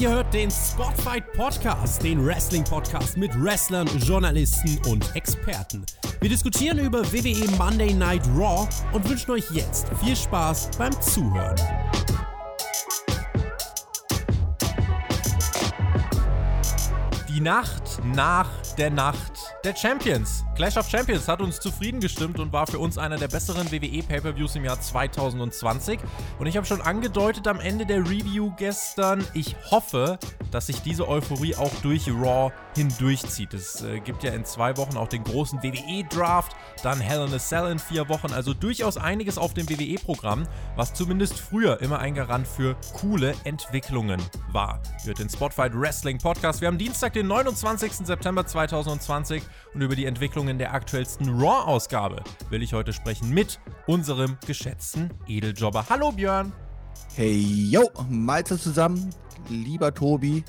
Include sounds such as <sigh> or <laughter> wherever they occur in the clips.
Ihr hört den Spotfight Podcast, den Wrestling-Podcast mit Wrestlern, Journalisten und Experten. Wir diskutieren über WWE Monday Night Raw und wünschen euch jetzt viel Spaß beim Zuhören. Die Nacht nach der Nacht der Champions. Clash of Champions hat uns zufrieden gestimmt und war für uns einer der besseren WWE Pay-per-Views im Jahr 2020. Und ich habe schon angedeutet am Ende der Review gestern, ich hoffe, dass sich diese Euphorie auch durch Raw hindurchzieht. Es äh, gibt ja in zwei Wochen auch den großen WWE-Draft, dann Hell in a Cell in vier Wochen, also durchaus einiges auf dem WWE-Programm, was zumindest früher immer ein Garant für coole Entwicklungen war. Hört den Spotfight Wrestling Podcast. Wir haben Dienstag, den 29. September 2020 und über die Entwicklungen der aktuellsten Raw-Ausgabe will ich heute sprechen mit unserem geschätzten Edeljobber. Hallo Björn! Hey, yo, Malte zusammen, lieber Tobi.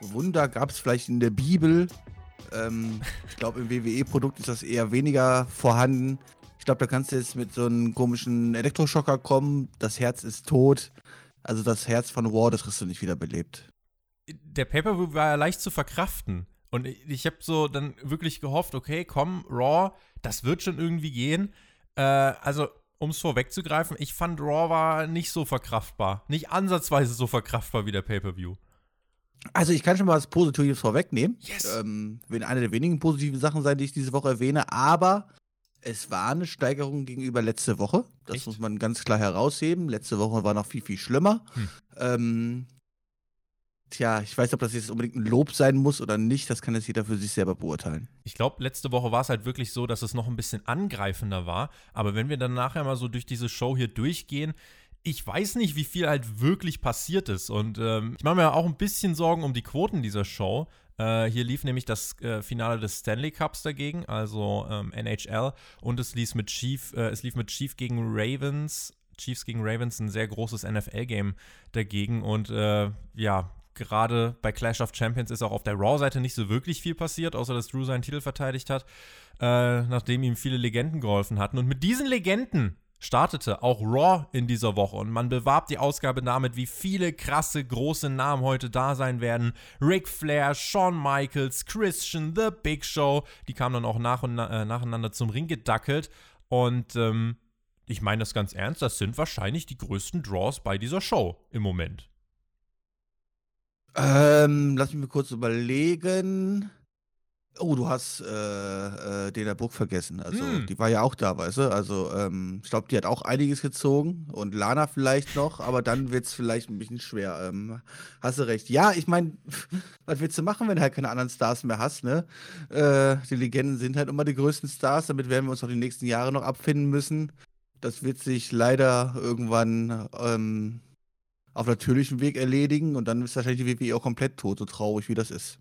Wunder gab es vielleicht in der Bibel. Ähm, ich glaube, im WWE-Produkt ist das eher weniger vorhanden. Ich glaube, da kannst du jetzt mit so einem komischen Elektroschocker kommen. Das Herz ist tot. Also das Herz von War, das kriegst du nicht wieder belebt. Der Pay-Per-View war ja leicht zu verkraften. Und ich habe so dann wirklich gehofft, okay, komm, Raw, das wird schon irgendwie gehen. Äh, also, um es vorwegzugreifen, ich fand Raw war nicht so verkraftbar. Nicht ansatzweise so verkraftbar wie der Pay-Per-View. Also ich kann schon mal was Positives vorwegnehmen. Yes. Ähm, wird eine der wenigen positiven Sachen sein, die ich diese Woche erwähne. Aber es war eine Steigerung gegenüber letzte Woche. Das Echt? muss man ganz klar herausheben. Letzte Woche war noch viel, viel schlimmer. Hm. Ähm, Tja, ich weiß ob das jetzt unbedingt ein Lob sein muss oder nicht. Das kann jetzt jeder für sich selber beurteilen. Ich glaube, letzte Woche war es halt wirklich so, dass es noch ein bisschen angreifender war. Aber wenn wir dann nachher mal so durch diese Show hier durchgehen, ich weiß nicht, wie viel halt wirklich passiert ist. Und ähm, ich mache mir auch ein bisschen Sorgen um die Quoten dieser Show. Äh, hier lief nämlich das äh, Finale des Stanley Cups dagegen, also ähm, NHL. Und es lief mit Chief, äh, es lief mit Chief gegen Ravens. Chiefs gegen Ravens, ein sehr großes NFL-Game dagegen. Und äh, ja, gerade bei Clash of Champions ist auch auf der Raw-Seite nicht so wirklich viel passiert, außer dass Drew seinen Titel verteidigt hat, äh, nachdem ihm viele Legenden geholfen hatten. Und mit diesen Legenden startete auch Raw in dieser Woche und man bewarb die Ausgabe damit, wie viele krasse große Namen heute da sein werden. Ric Flair, Shawn Michaels, Christian, The Big Show, die kamen dann auch nach und na äh, nacheinander zum Ring gedackelt und ähm, ich meine das ganz ernst, das sind wahrscheinlich die größten Draws bei dieser Show im Moment. Ähm, lass mich mal kurz überlegen. Oh, du hast äh, äh, Dana Brooke vergessen. Also, hm. die war ja auch da, weißt du? Also, ähm, ich glaube, die hat auch einiges gezogen und Lana vielleicht noch, aber dann wird es vielleicht ein bisschen schwer. Ähm, hast du recht. Ja, ich meine, <laughs> was willst du machen, wenn du halt keine anderen Stars mehr hast, ne? Äh, die Legenden sind halt immer die größten Stars, damit werden wir uns auch die nächsten Jahre noch abfinden müssen. Das wird sich leider irgendwann ähm, auf natürlichem Weg erledigen und dann ist wahrscheinlich die WWE auch komplett tot, so traurig wie das ist.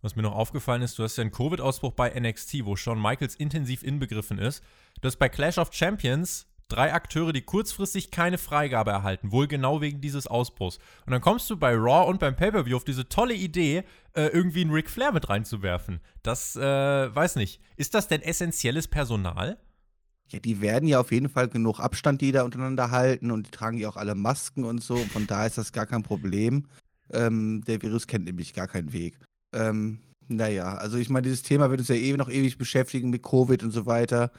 Was mir noch aufgefallen ist, du hast ja einen Covid-Ausbruch bei NXT, wo Shawn Michaels intensiv inbegriffen ist. Du hast bei Clash of Champions drei Akteure, die kurzfristig keine Freigabe erhalten, wohl genau wegen dieses Ausbruchs. Und dann kommst du bei Raw und beim Pay-Per-View auf diese tolle Idee, äh, irgendwie einen Ric Flair mit reinzuwerfen. Das, äh, weiß nicht. Ist das denn essentielles Personal? Ja, die werden ja auf jeden Fall genug Abstand, die da untereinander halten und die tragen ja auch alle Masken und so. Von daher ist das gar kein Problem. Ähm, der Virus kennt nämlich gar keinen Weg. Ähm, naja, also ich meine, dieses Thema wird uns ja eh noch ewig beschäftigen mit Covid und so weiter.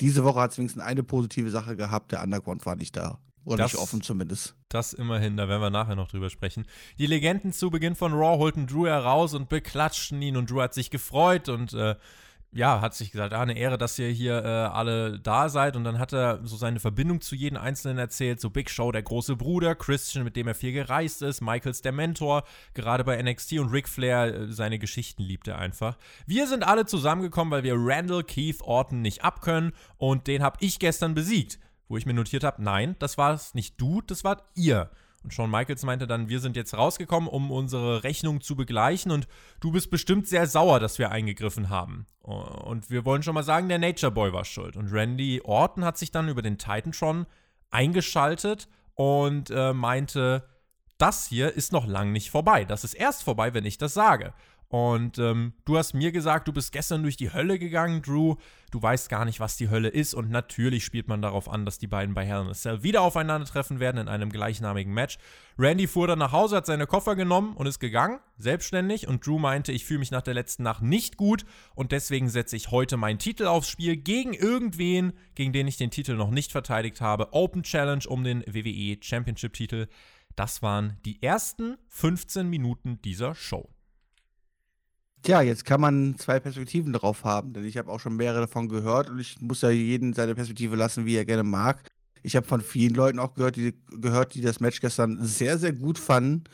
Diese Woche hat es wenigstens eine positive Sache gehabt, der Underground war nicht da. Oder das, nicht offen zumindest. Das immerhin, da werden wir nachher noch drüber sprechen. Die Legenden zu Beginn von Raw holten Drew heraus und beklatschten ihn und Drew hat sich gefreut und äh, ja, hat sich gesagt, ah, eine Ehre, dass ihr hier äh, alle da seid. Und dann hat er so seine Verbindung zu jedem Einzelnen erzählt. So Big Show, der große Bruder, Christian, mit dem er viel gereist ist, Michaels, der Mentor, gerade bei NXT und Ric Flair, äh, seine Geschichten liebt er einfach. Wir sind alle zusammengekommen, weil wir Randall Keith Orton nicht abkönnen. Und den habe ich gestern besiegt. Wo ich mir notiert habe, nein, das war es nicht du, das wart ihr. Und Shawn Michaels meinte dann, wir sind jetzt rausgekommen, um unsere Rechnung zu begleichen und du bist bestimmt sehr sauer, dass wir eingegriffen haben. Und wir wollen schon mal sagen, der Nature Boy war schuld. Und Randy Orton hat sich dann über den Titantron eingeschaltet und äh, meinte, das hier ist noch lang nicht vorbei. Das ist erst vorbei, wenn ich das sage. Und ähm, du hast mir gesagt, du bist gestern durch die Hölle gegangen, Drew. Du weißt gar nicht, was die Hölle ist. Und natürlich spielt man darauf an, dass die beiden bei Hell in a Cell wieder aufeinandertreffen werden in einem gleichnamigen Match. Randy fuhr dann nach Hause, hat seine Koffer genommen und ist gegangen, selbstständig. Und Drew meinte, ich fühle mich nach der letzten Nacht nicht gut. Und deswegen setze ich heute meinen Titel aufs Spiel gegen irgendwen, gegen den ich den Titel noch nicht verteidigt habe. Open Challenge um den WWE Championship-Titel. Das waren die ersten 15 Minuten dieser Show. Tja, jetzt kann man zwei Perspektiven drauf haben, denn ich habe auch schon mehrere davon gehört und ich muss ja jeden seine Perspektive lassen, wie er gerne mag. Ich habe von vielen Leuten auch gehört die, gehört, die das Match gestern sehr, sehr gut fanden,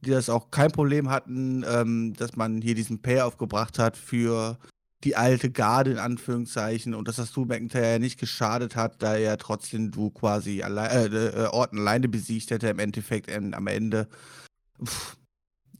die das auch kein Problem hatten, ähm, dass man hier diesen Payoff gebracht hat für die alte Garde in Anführungszeichen und dass das Drew McIntyre ja nicht geschadet hat, da er trotzdem du quasi allein, äh, äh, Orton alleine besiegt hätte im Endeffekt ähm, am Ende. Pff,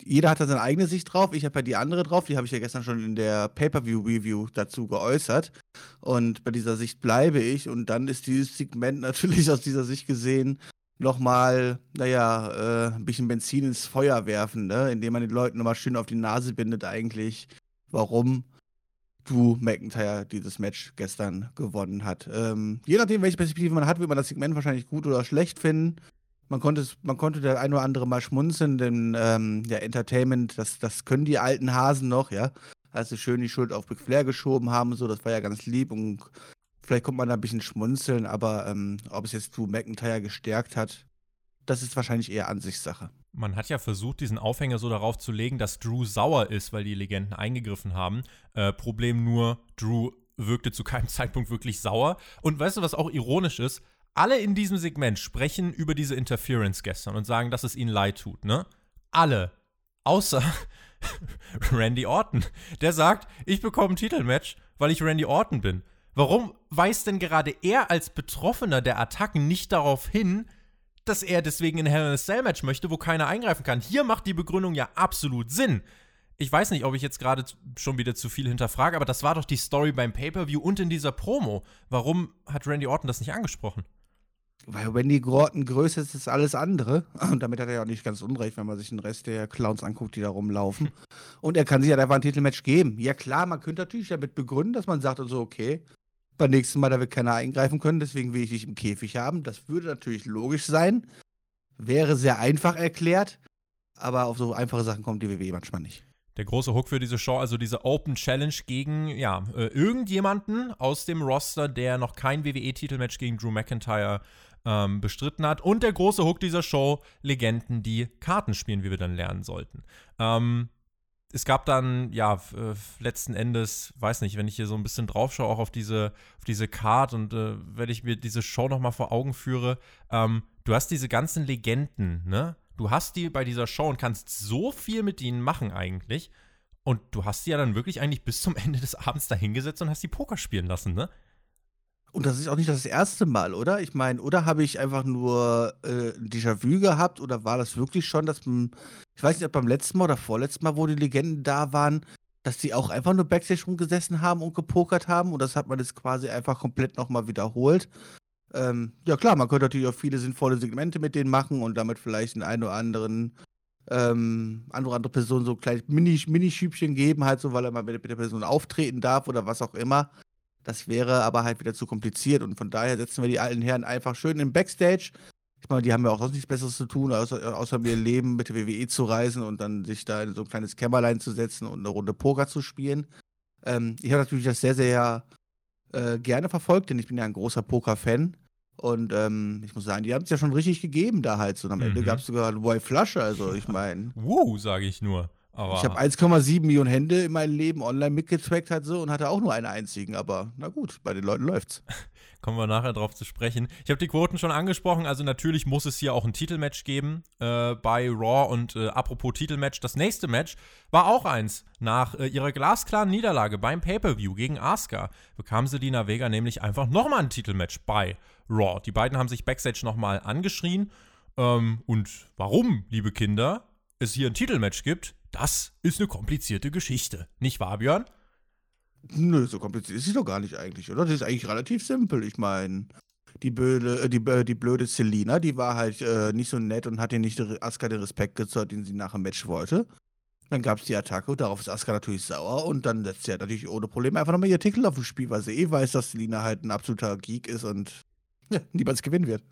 jeder hat da seine eigene Sicht drauf. Ich habe ja die andere drauf. Die habe ich ja gestern schon in der Pay-Per-View-Review dazu geäußert. Und bei dieser Sicht bleibe ich. Und dann ist dieses Segment <laughs> natürlich aus dieser Sicht gesehen nochmal, naja, äh, ein bisschen Benzin ins Feuer werfen, ne? indem man den Leuten nochmal schön auf die Nase bindet, eigentlich, warum Drew McIntyre dieses Match gestern gewonnen hat. Ähm, je nachdem, welche Perspektive man hat, wird man das Segment wahrscheinlich gut oder schlecht finden. Man konnte, man konnte der ein oder andere mal schmunzeln, denn ähm, ja, Entertainment, das, das können die alten Hasen noch, ja. Als sie schön die Schuld auf Big Flair geschoben haben, so, das war ja ganz lieb und vielleicht kommt man da ein bisschen schmunzeln, aber ähm, ob es jetzt Drew McIntyre gestärkt hat, das ist wahrscheinlich eher Ansichtssache. Man hat ja versucht, diesen Aufhänger so darauf zu legen, dass Drew sauer ist, weil die Legenden eingegriffen haben. Äh, Problem nur, Drew wirkte zu keinem <laughs> Zeitpunkt wirklich sauer. Und weißt du, was auch ironisch ist? Alle in diesem Segment sprechen über diese Interference gestern und sagen, dass es ihnen leid tut, ne? Alle. Außer <laughs> Randy Orton. Der sagt, ich bekomme ein Titelmatch, weil ich Randy Orton bin. Warum weist denn gerade er als Betroffener der Attacken nicht darauf hin, dass er deswegen in Hell in a Cell Match möchte, wo keiner eingreifen kann? Hier macht die Begründung ja absolut Sinn. Ich weiß nicht, ob ich jetzt gerade schon wieder zu viel hinterfrage, aber das war doch die Story beim Pay-Per-View und in dieser Promo. Warum hat Randy Orton das nicht angesprochen? Weil Wendy Gorton größer ist als alles andere. <clears throat> Und damit hat er ja auch nicht ganz unrecht, wenn man sich den Rest der Clowns anguckt, die da rumlaufen. <laughs> Und er kann sich ja einfach ein Titelmatch geben. Ja klar, man könnte natürlich damit begründen, dass man sagt und so, okay, beim nächsten Mal, da wird keiner eingreifen können, deswegen will ich dich im Käfig haben. Das würde natürlich logisch sein. Wäre sehr einfach erklärt. Aber auf so einfache Sachen kommt die WWE manchmal nicht. Der große Hook für diese Show, also diese Open Challenge gegen, ja, äh, irgendjemanden aus dem Roster, der noch kein WWE-Titelmatch gegen Drew McIntyre ähm, bestritten hat. Und der große Hook dieser Show, Legenden, die Karten spielen, wie wir dann lernen sollten. Ähm, es gab dann, ja, äh, letzten Endes, weiß nicht, wenn ich hier so ein bisschen drauf schaue, auch auf diese, auf diese Card und äh, wenn ich mir diese Show nochmal vor Augen führe, ähm, du hast diese ganzen Legenden, ne? Du hast die bei dieser Show und kannst so viel mit ihnen machen eigentlich. Und du hast sie ja dann wirklich eigentlich bis zum <laughs> Ende des Abends dahingesetzt und hast die Poker spielen lassen, ne? Und das ist auch nicht das erste Mal, oder? Ich meine, oder habe ich einfach nur äh, ein Déjà-vu gehabt oder war das wirklich schon, dass man, ich weiß nicht, ob beim letzten Mal oder vorletzten Mal, wo die Legenden da waren, dass die auch einfach nur Backstage rumgesessen haben und gepokert haben und das hat man jetzt quasi einfach komplett nochmal wiederholt. Ähm, ja klar, man könnte natürlich auch viele sinnvolle Segmente mit denen machen und damit vielleicht einen oder anderen ähm, andere, andere Person so kleine Mini-Schübchen Mini geben, halt so, weil er mal mit der Person auftreten darf oder was auch immer. Das wäre aber halt wieder zu kompliziert und von daher setzen wir die alten Herren einfach schön im Backstage. Ich meine, die haben ja auch sonst nichts Besseres zu tun, außer, außer ihr Leben mit der WWE zu reisen und dann sich da in so ein kleines Kämmerlein zu setzen und eine Runde Poker zu spielen. Ähm, ich habe natürlich das sehr, sehr äh, gerne verfolgt, denn ich bin ja ein großer Poker-Fan. Und ähm, ich muss sagen, die haben es ja schon richtig gegeben da halt. So, und am mhm. Ende gab es sogar eine Boy Flasche, also ich <laughs> meine. Wow, sage ich nur. Aber ich habe 1,7 Millionen Hände in meinem Leben online mitgetrackt halt so und hatte auch nur einen einzigen. Aber na gut, bei den Leuten läuft's. <laughs> Kommen wir nachher drauf zu sprechen. Ich habe die Quoten schon angesprochen, also natürlich muss es hier auch ein Titelmatch geben äh, bei Raw. Und äh, apropos Titelmatch, das nächste Match war auch eins. Nach äh, ihrer glasklaren Niederlage beim Pay-Per-View gegen Asuka bekam Selina Vega nämlich einfach nochmal ein Titelmatch bei Raw. Die beiden haben sich backstage nochmal angeschrien. Ähm, und warum, liebe Kinder, es hier ein Titelmatch gibt, das ist eine komplizierte Geschichte. Nicht wahr, Björn? Nö, so kompliziert ist sie doch gar nicht eigentlich, oder? Das ist eigentlich relativ simpel. Ich meine, die blöde, äh, die, äh, die blöde Selina, die war halt äh, nicht so nett und hat ihr nicht Asuka den Respekt gezollt, den sie nach dem Match wollte. Dann gab es die Attacke darauf ist Asuka natürlich sauer und dann setzt sie halt natürlich ohne Probleme einfach nochmal ihr Titel auf das Spiel, weil sie eh weiß, dass Selina halt ein absoluter Geek ist und ja, niemals gewinnen wird.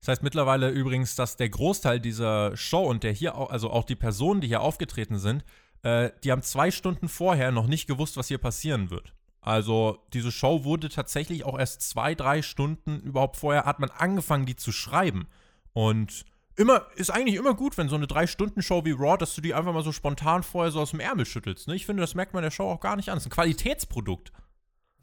Das heißt mittlerweile übrigens, dass der Großteil dieser Show und der hier, also auch die Personen, die hier aufgetreten sind, äh, die haben zwei Stunden vorher noch nicht gewusst, was hier passieren wird. Also diese Show wurde tatsächlich auch erst zwei, drei Stunden überhaupt vorher hat man angefangen, die zu schreiben. Und immer, ist eigentlich immer gut, wenn so eine Drei-Stunden-Show wie Raw, dass du die einfach mal so spontan vorher so aus dem Ärmel schüttelst. Ne? Ich finde, das merkt man der Show auch gar nicht an. Das ist ein Qualitätsprodukt.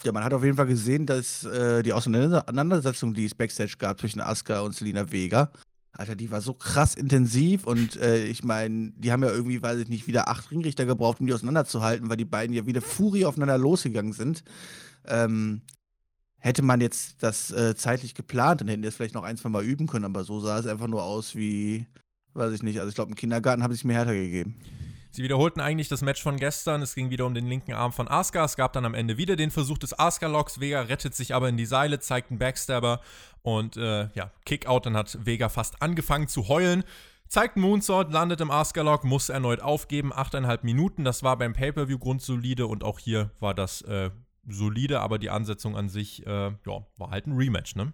Ja, man hat auf jeden Fall gesehen, dass äh, die Auseinandersetzung, die es Backstage gab zwischen Asuka und Selina Vega, Alter, die war so krass intensiv und äh, ich meine, die haben ja irgendwie, weiß ich nicht, wieder acht Ringrichter gebraucht, um die auseinanderzuhalten, weil die beiden ja wieder Furie aufeinander losgegangen sind. Ähm, hätte man jetzt das äh, zeitlich geplant, dann hätten die es vielleicht noch ein, zwei Mal üben können, aber so sah es einfach nur aus wie, weiß ich nicht, also ich glaube, im Kindergarten habe ich es mir härter gegeben. Sie wiederholten eigentlich das Match von gestern. Es ging wieder um den linken Arm von Asuka. Es gab dann am Ende wieder den Versuch des Asuka-Locks. Vega rettet sich aber in die Seile, zeigt einen Backstabber und äh, ja, Kickout. Dann hat Vega fast angefangen zu heulen. Zeigt einen Moonsault, landet im Asuka-Lock, muss erneut aufgeben. Achteinhalb Minuten. Das war beim Pay-Per-View grundsolide und auch hier war das äh, solide, aber die Ansetzung an sich, äh, ja, war halt ein Rematch, ne?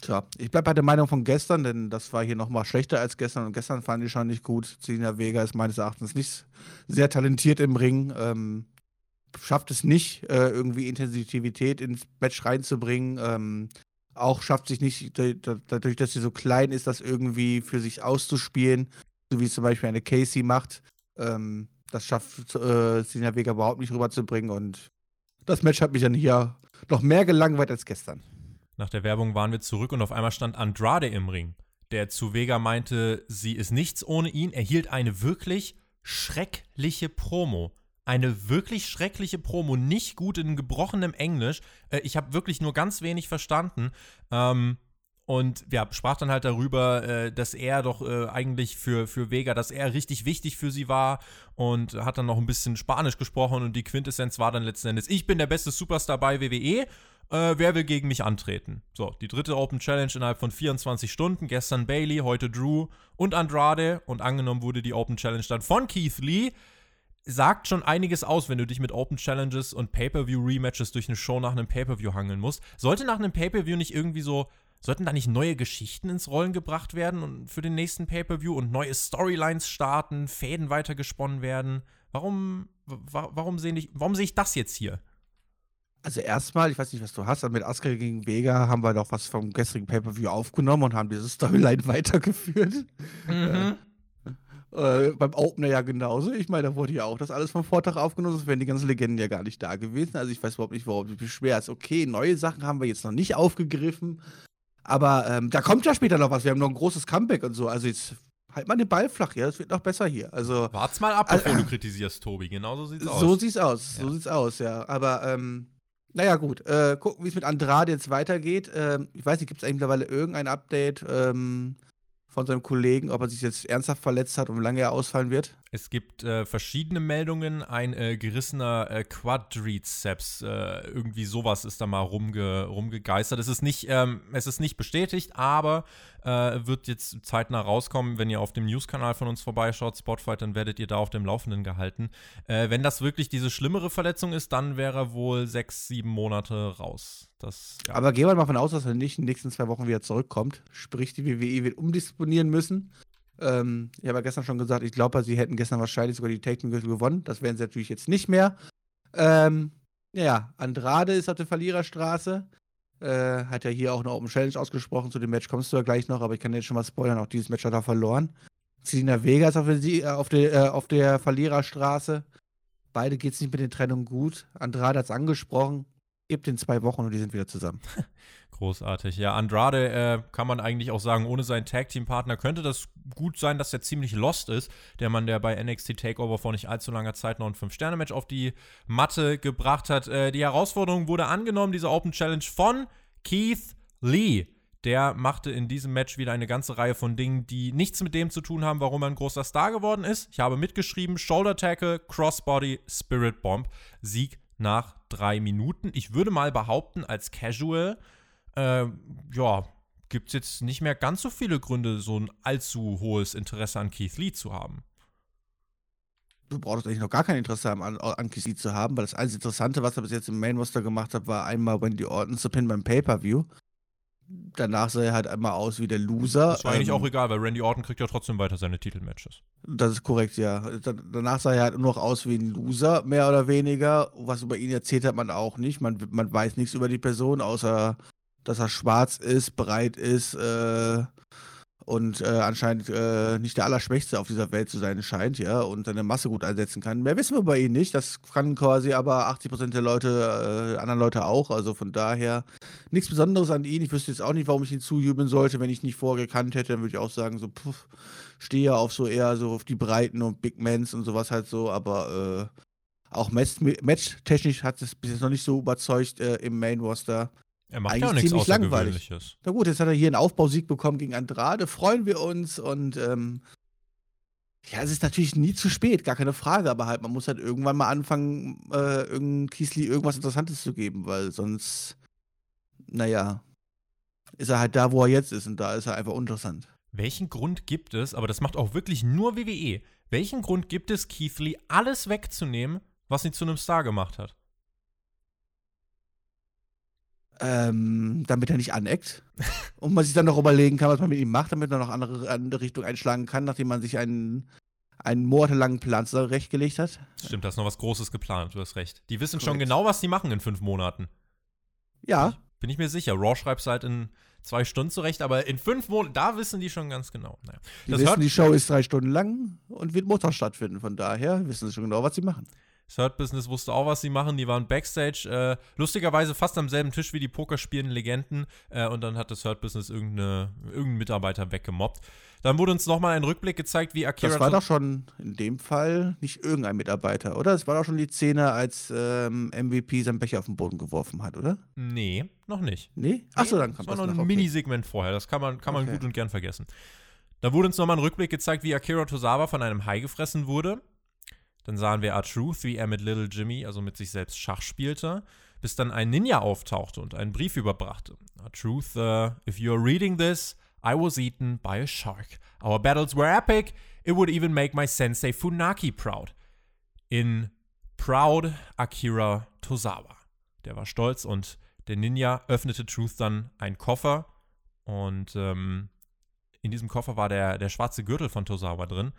Tja, ich bleibe bei der Meinung von gestern, denn das war hier nochmal schlechter als gestern und gestern fand ich schon nicht gut. Selina Vega ist meines Erachtens nicht sehr talentiert im Ring. Ähm, schafft es nicht, äh, irgendwie Intensivität ins Match reinzubringen. Ähm, auch schafft sich nicht, dadurch, dass sie so klein ist, das irgendwie für sich auszuspielen, so wie es zum Beispiel eine Casey macht. Ähm, das schafft äh, Selina Vega überhaupt nicht rüberzubringen und das Match hat mich dann hier noch mehr gelangweilt als gestern. Nach der Werbung waren wir zurück und auf einmal stand Andrade im Ring, der zu Vega meinte, sie ist nichts ohne ihn. Er hielt eine wirklich schreckliche Promo. Eine wirklich schreckliche Promo, nicht gut in gebrochenem Englisch. Äh, ich habe wirklich nur ganz wenig verstanden. Ähm, und ja, sprach dann halt darüber, äh, dass er doch äh, eigentlich für, für Vega, dass er richtig wichtig für sie war und hat dann noch ein bisschen Spanisch gesprochen und die Quintessenz war dann letzten Endes, ich bin der beste Superstar bei WWE äh, wer will gegen mich antreten? So, die dritte Open Challenge innerhalb von 24 Stunden. Gestern Bailey, heute Drew und Andrade. Und angenommen wurde die Open Challenge dann von Keith Lee. Sagt schon einiges aus, wenn du dich mit Open Challenges und Pay-Per-View-Rematches durch eine Show nach einem Pay-Per-View hangeln musst. Sollte nach einem Pay-Per-View nicht irgendwie so Sollten da nicht neue Geschichten ins Rollen gebracht werden und für den nächsten Pay-per-View und neue Storylines starten, Fäden weitergesponnen werden? Warum, wa warum sehe ich, warum sehe ich das jetzt hier? Also erstmal, ich weiß nicht, was du hast, aber mit Asuka gegen Vega haben wir doch was vom gestrigen Pay-Per-View aufgenommen und haben diese Storyline <laughs> weitergeführt. Mhm. Äh, beim Opener ja genauso. Ich meine, da wurde ja auch das alles vom Vortag aufgenommen, sonst wären die ganzen Legenden ja gar nicht da gewesen. Also ich weiß überhaupt nicht, warum du dich beschwerst. Okay, neue Sachen haben wir jetzt noch nicht aufgegriffen, aber ähm, da kommt ja später noch was. Wir haben noch ein großes Comeback und so. Also jetzt halt mal den Ball flach, ja, es wird noch besser hier. Also Wart's mal ab, bevor äh, du kritisierst, Tobi. Genau so sieht's aus. So sieht's aus, so sieht's aus, ja. Aber ähm, naja, gut. Äh, gucken, wie es mit Andrade jetzt weitergeht. Ähm, ich weiß nicht, gibt es eigentlich mittlerweile irgendein Update ähm, von seinem Kollegen, ob er sich jetzt ernsthaft verletzt hat und wie lange er ausfallen wird? Es gibt äh, verschiedene Meldungen. Ein äh, gerissener äh, Quadriceps, äh, irgendwie sowas ist da mal rumge rumgegeistert. Es ist nicht, ähm, es ist nicht bestätigt, aber äh, wird jetzt zeitnah rauskommen. Wenn ihr auf dem News-Kanal von uns vorbeischaut, Spotfight, dann werdet ihr da auf dem Laufenden gehalten. Äh, wenn das wirklich diese schlimmere Verletzung ist, dann wäre er wohl sechs, sieben Monate raus. Das, ja. Aber gehen wir mal davon aus, dass er nicht in den nächsten zwei Wochen wieder zurückkommt. Sprich, die WWE wird umdisponieren müssen. Ähm, ich habe ja gestern schon gesagt, ich glaube, sie hätten gestern wahrscheinlich sogar die Technical gewonnen. Das werden sie natürlich jetzt nicht mehr. Ähm, ja, Andrade ist auf der Verliererstraße. Äh, hat ja hier auch eine Open Challenge ausgesprochen. Zu dem Match kommst du ja gleich noch, aber ich kann jetzt schon mal spoilern. Auch dieses Match hat er verloren. Selina Vega ist auf der, äh, auf der, äh, auf der Verliererstraße. Beide geht es nicht mit den Trennungen gut. Andrade hat es angesprochen. Gibt in zwei Wochen und die sind wieder zusammen. <laughs> Großartig. Ja, Andrade äh, kann man eigentlich auch sagen, ohne seinen Tag-Team-Partner könnte das gut sein, dass er ziemlich lost ist. Der Mann, der bei NXT Takeover vor nicht allzu langer Zeit noch ein 5-Sterne-Match auf die Matte gebracht hat. Äh, die Herausforderung wurde angenommen, diese Open Challenge von Keith Lee. Der machte in diesem Match wieder eine ganze Reihe von Dingen, die nichts mit dem zu tun haben, warum er ein großer Star geworden ist. Ich habe mitgeschrieben: Shoulder Tackle, Crossbody, Spirit Bomb, Sieg nach drei Minuten. Ich würde mal behaupten, als Casual äh, ja, gibt es jetzt nicht mehr ganz so viele Gründe, so ein allzu hohes Interesse an Keith Lee zu haben. du brauchst eigentlich noch gar kein Interesse haben, an, an KC zu haben, weil das einzige Interessante, was er bis jetzt im Main Roster gemacht hat, war einmal Wendy Orton zu Pin beim Pay-Per-View. Danach sah er halt einmal aus wie der Loser. Das war eigentlich ähm, auch egal, weil Randy Orton kriegt ja trotzdem weiter seine Titelmatches. Das ist korrekt, ja. Danach sah er halt nur noch aus wie ein Loser, mehr oder weniger. Was über ihn erzählt hat man auch nicht. Man, man weiß nichts über die Person, außer dass er schwarz ist, bereit ist, äh, und äh, anscheinend äh, nicht der Allerschwächste auf dieser Welt zu sein scheint, ja, und seine Masse gut einsetzen kann. Mehr wissen wir bei ihm nicht. Das kann quasi aber 80% der Leute, äh, anderen Leute auch. Also von daher nichts Besonderes an ihn. Ich wüsste jetzt auch nicht, warum ich ihn zujubeln sollte, wenn ich ihn nicht vorher gekannt hätte. Dann würde ich auch sagen, so, puff, stehe auf so eher so auf die Breiten und Big Mans und sowas halt so, aber äh, auch match-technisch hat es bis jetzt noch nicht so überzeugt äh, im Main Roster. Er macht ja auch nichts Außergewöhnliches. Na gut, jetzt hat er hier einen Aufbausieg bekommen gegen Andrade, freuen wir uns und ähm, ja, es ist natürlich nie zu spät, gar keine Frage, aber halt, man muss halt irgendwann mal anfangen, äh, irgendein Kiesli irgendwas Interessantes zu geben, weil sonst, naja, ist er halt da, wo er jetzt ist und da ist er einfach uninteressant. Welchen Grund gibt es, aber das macht auch wirklich nur WWE, welchen Grund gibt es, Keith Lee alles wegzunehmen, was ihn zu einem Star gemacht hat? Ähm, damit er nicht aneckt. und man sich dann noch überlegen kann, was man mit ihm macht, damit man noch andere, andere Richtung einschlagen kann, nachdem man sich einen, einen monatelangen Plan zurechtgelegt hat. Stimmt, da ist noch was Großes geplant, du hast recht. Die wissen Korrekt. schon genau, was sie machen in fünf Monaten. Ja. Bin ich mir sicher. Raw schreibt es halt in zwei Stunden zurecht, aber in fünf Monaten, da wissen die schon ganz genau. Naja. Die das wissen, die Show ist drei Stunden lang und wird Montag stattfinden. Von daher wissen sie schon genau, was sie machen. Das Hurt Business wusste auch, was sie machen. Die waren Backstage, äh, lustigerweise fast am selben Tisch wie die Pokerspielenden Legenden. Äh, und dann hat das Hurt Business irgendeinen Mitarbeiter weggemobbt. Dann wurde uns nochmal ein Rückblick gezeigt, wie Akira. Das war doch schon in dem Fall nicht irgendein Mitarbeiter, oder? Es war doch schon die Szene, als ähm, MVP seinen Becher auf den Boden geworfen hat, oder? Nee, noch nicht. Nee? Achso, dann kam das. war noch ein okay. Minisegment vorher. Das kann man, kann man okay. gut und gern vergessen. Da wurde uns nochmal ein Rückblick gezeigt, wie Akira Tozawa von einem Hai gefressen wurde. Dann sahen wir R-Truth, wie er mit Little Jimmy, also mit sich selbst Schach spielte, bis dann ein Ninja auftauchte und einen Brief überbrachte. R-Truth, uh, if you are reading this, I was eaten by a shark. Our battles were epic. It would even make my sensei Funaki proud. In Proud Akira Tozawa. Der war stolz und der Ninja öffnete Truth dann einen Koffer und ähm, in diesem Koffer war der, der schwarze Gürtel von Tozawa drin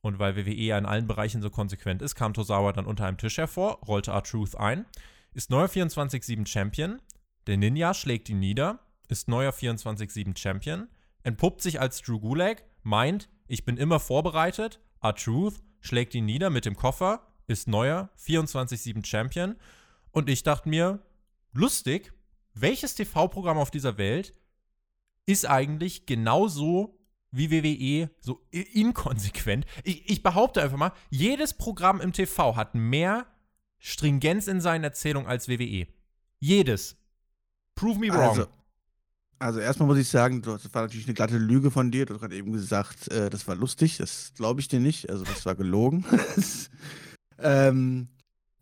und weil WWE in allen Bereichen so konsequent ist, kam Tosawa dann unter einem Tisch hervor, rollte R-Truth ein, ist neuer 24-7 Champion, der Ninja schlägt ihn nieder, ist neuer 24-7 Champion, entpuppt sich als Drew Gulag, meint, ich bin immer vorbereitet, R-Truth schlägt ihn nieder mit dem Koffer, ist neuer 24-7 Champion. Und ich dachte mir, lustig, welches TV-Programm auf dieser Welt ist eigentlich genauso wie WWE so inkonsequent. Ich, ich, behaupte einfach mal, jedes Programm im TV hat mehr Stringenz in seinen Erzählungen als WWE. Jedes. Prove me wrong. Also, also erstmal muss ich sagen, das war natürlich eine glatte Lüge von dir. Du hast gerade eben gesagt, äh, das war lustig. Das glaube ich dir nicht. Also das war gelogen. <laughs> ähm,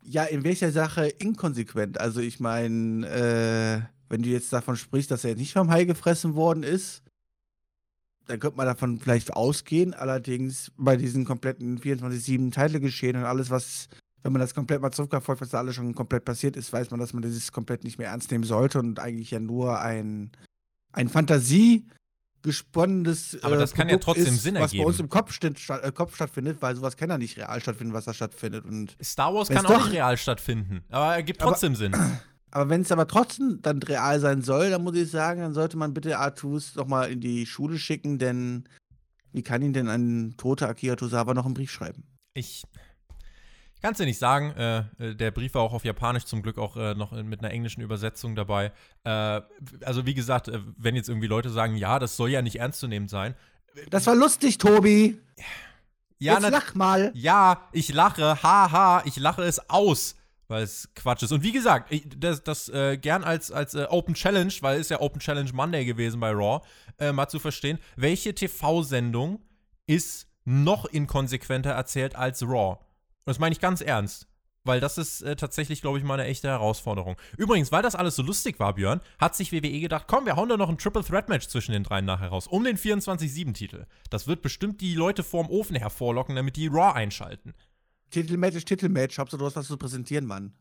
ja, in welcher Sache inkonsequent? Also ich meine, äh, wenn du jetzt davon sprichst, dass er nicht vom Hai gefressen worden ist, dann könnte man davon vielleicht ausgehen. Allerdings bei diesen kompletten 24-7 Teile geschehen und alles, was, wenn man das komplett mal zurückverfolgt, was da alles schon komplett passiert ist, weiß man, dass man dieses komplett nicht mehr ernst nehmen sollte und eigentlich ja nur ein, ein Fantasie gesponnenes Aber das äh, kann ja trotzdem ist, Sinn ergeben. Was bei uns im Kopf, statt, äh, Kopf, stattfindet, weil sowas kann ja nicht real stattfinden, was da stattfindet. Und Star Wars kann auch nicht real stattfinden, aber er gibt trotzdem aber, Sinn. <clears throat> Aber wenn es aber trotzdem dann real sein soll, dann muss ich sagen, dann sollte man bitte Artus noch mal in die Schule schicken, denn wie kann ihn denn ein toter Akira Tosawa noch einen Brief schreiben? Ich kann es dir nicht sagen. Äh, äh, der Brief war auch auf Japanisch, zum Glück auch äh, noch mit einer englischen Übersetzung dabei. Äh, also wie gesagt, äh, wenn jetzt irgendwie Leute sagen, ja, das soll ja nicht ernst zu nehmen sein. Das war lustig, Tobi. Ja, jetzt lach mal. Ja, ich lache, haha, ich lache es aus weil es Quatsch ist. Und wie gesagt, das, das äh, gern als, als äh, Open Challenge, weil es ja Open Challenge Monday gewesen bei Raw, äh, mal zu verstehen, welche TV-Sendung ist noch inkonsequenter erzählt als Raw? Und das meine ich ganz ernst. Weil das ist äh, tatsächlich, glaube ich, mal eine echte Herausforderung. Übrigens, weil das alles so lustig war, Björn, hat sich WWE gedacht, komm, wir hauen da noch ein Triple Threat Match zwischen den dreien nachher raus, um den 24-7-Titel. Das wird bestimmt die Leute vorm Ofen hervorlocken, damit die Raw einschalten. Titelmatch ist Titelmatch. Hauptsache, du hast was zu präsentieren, Mann.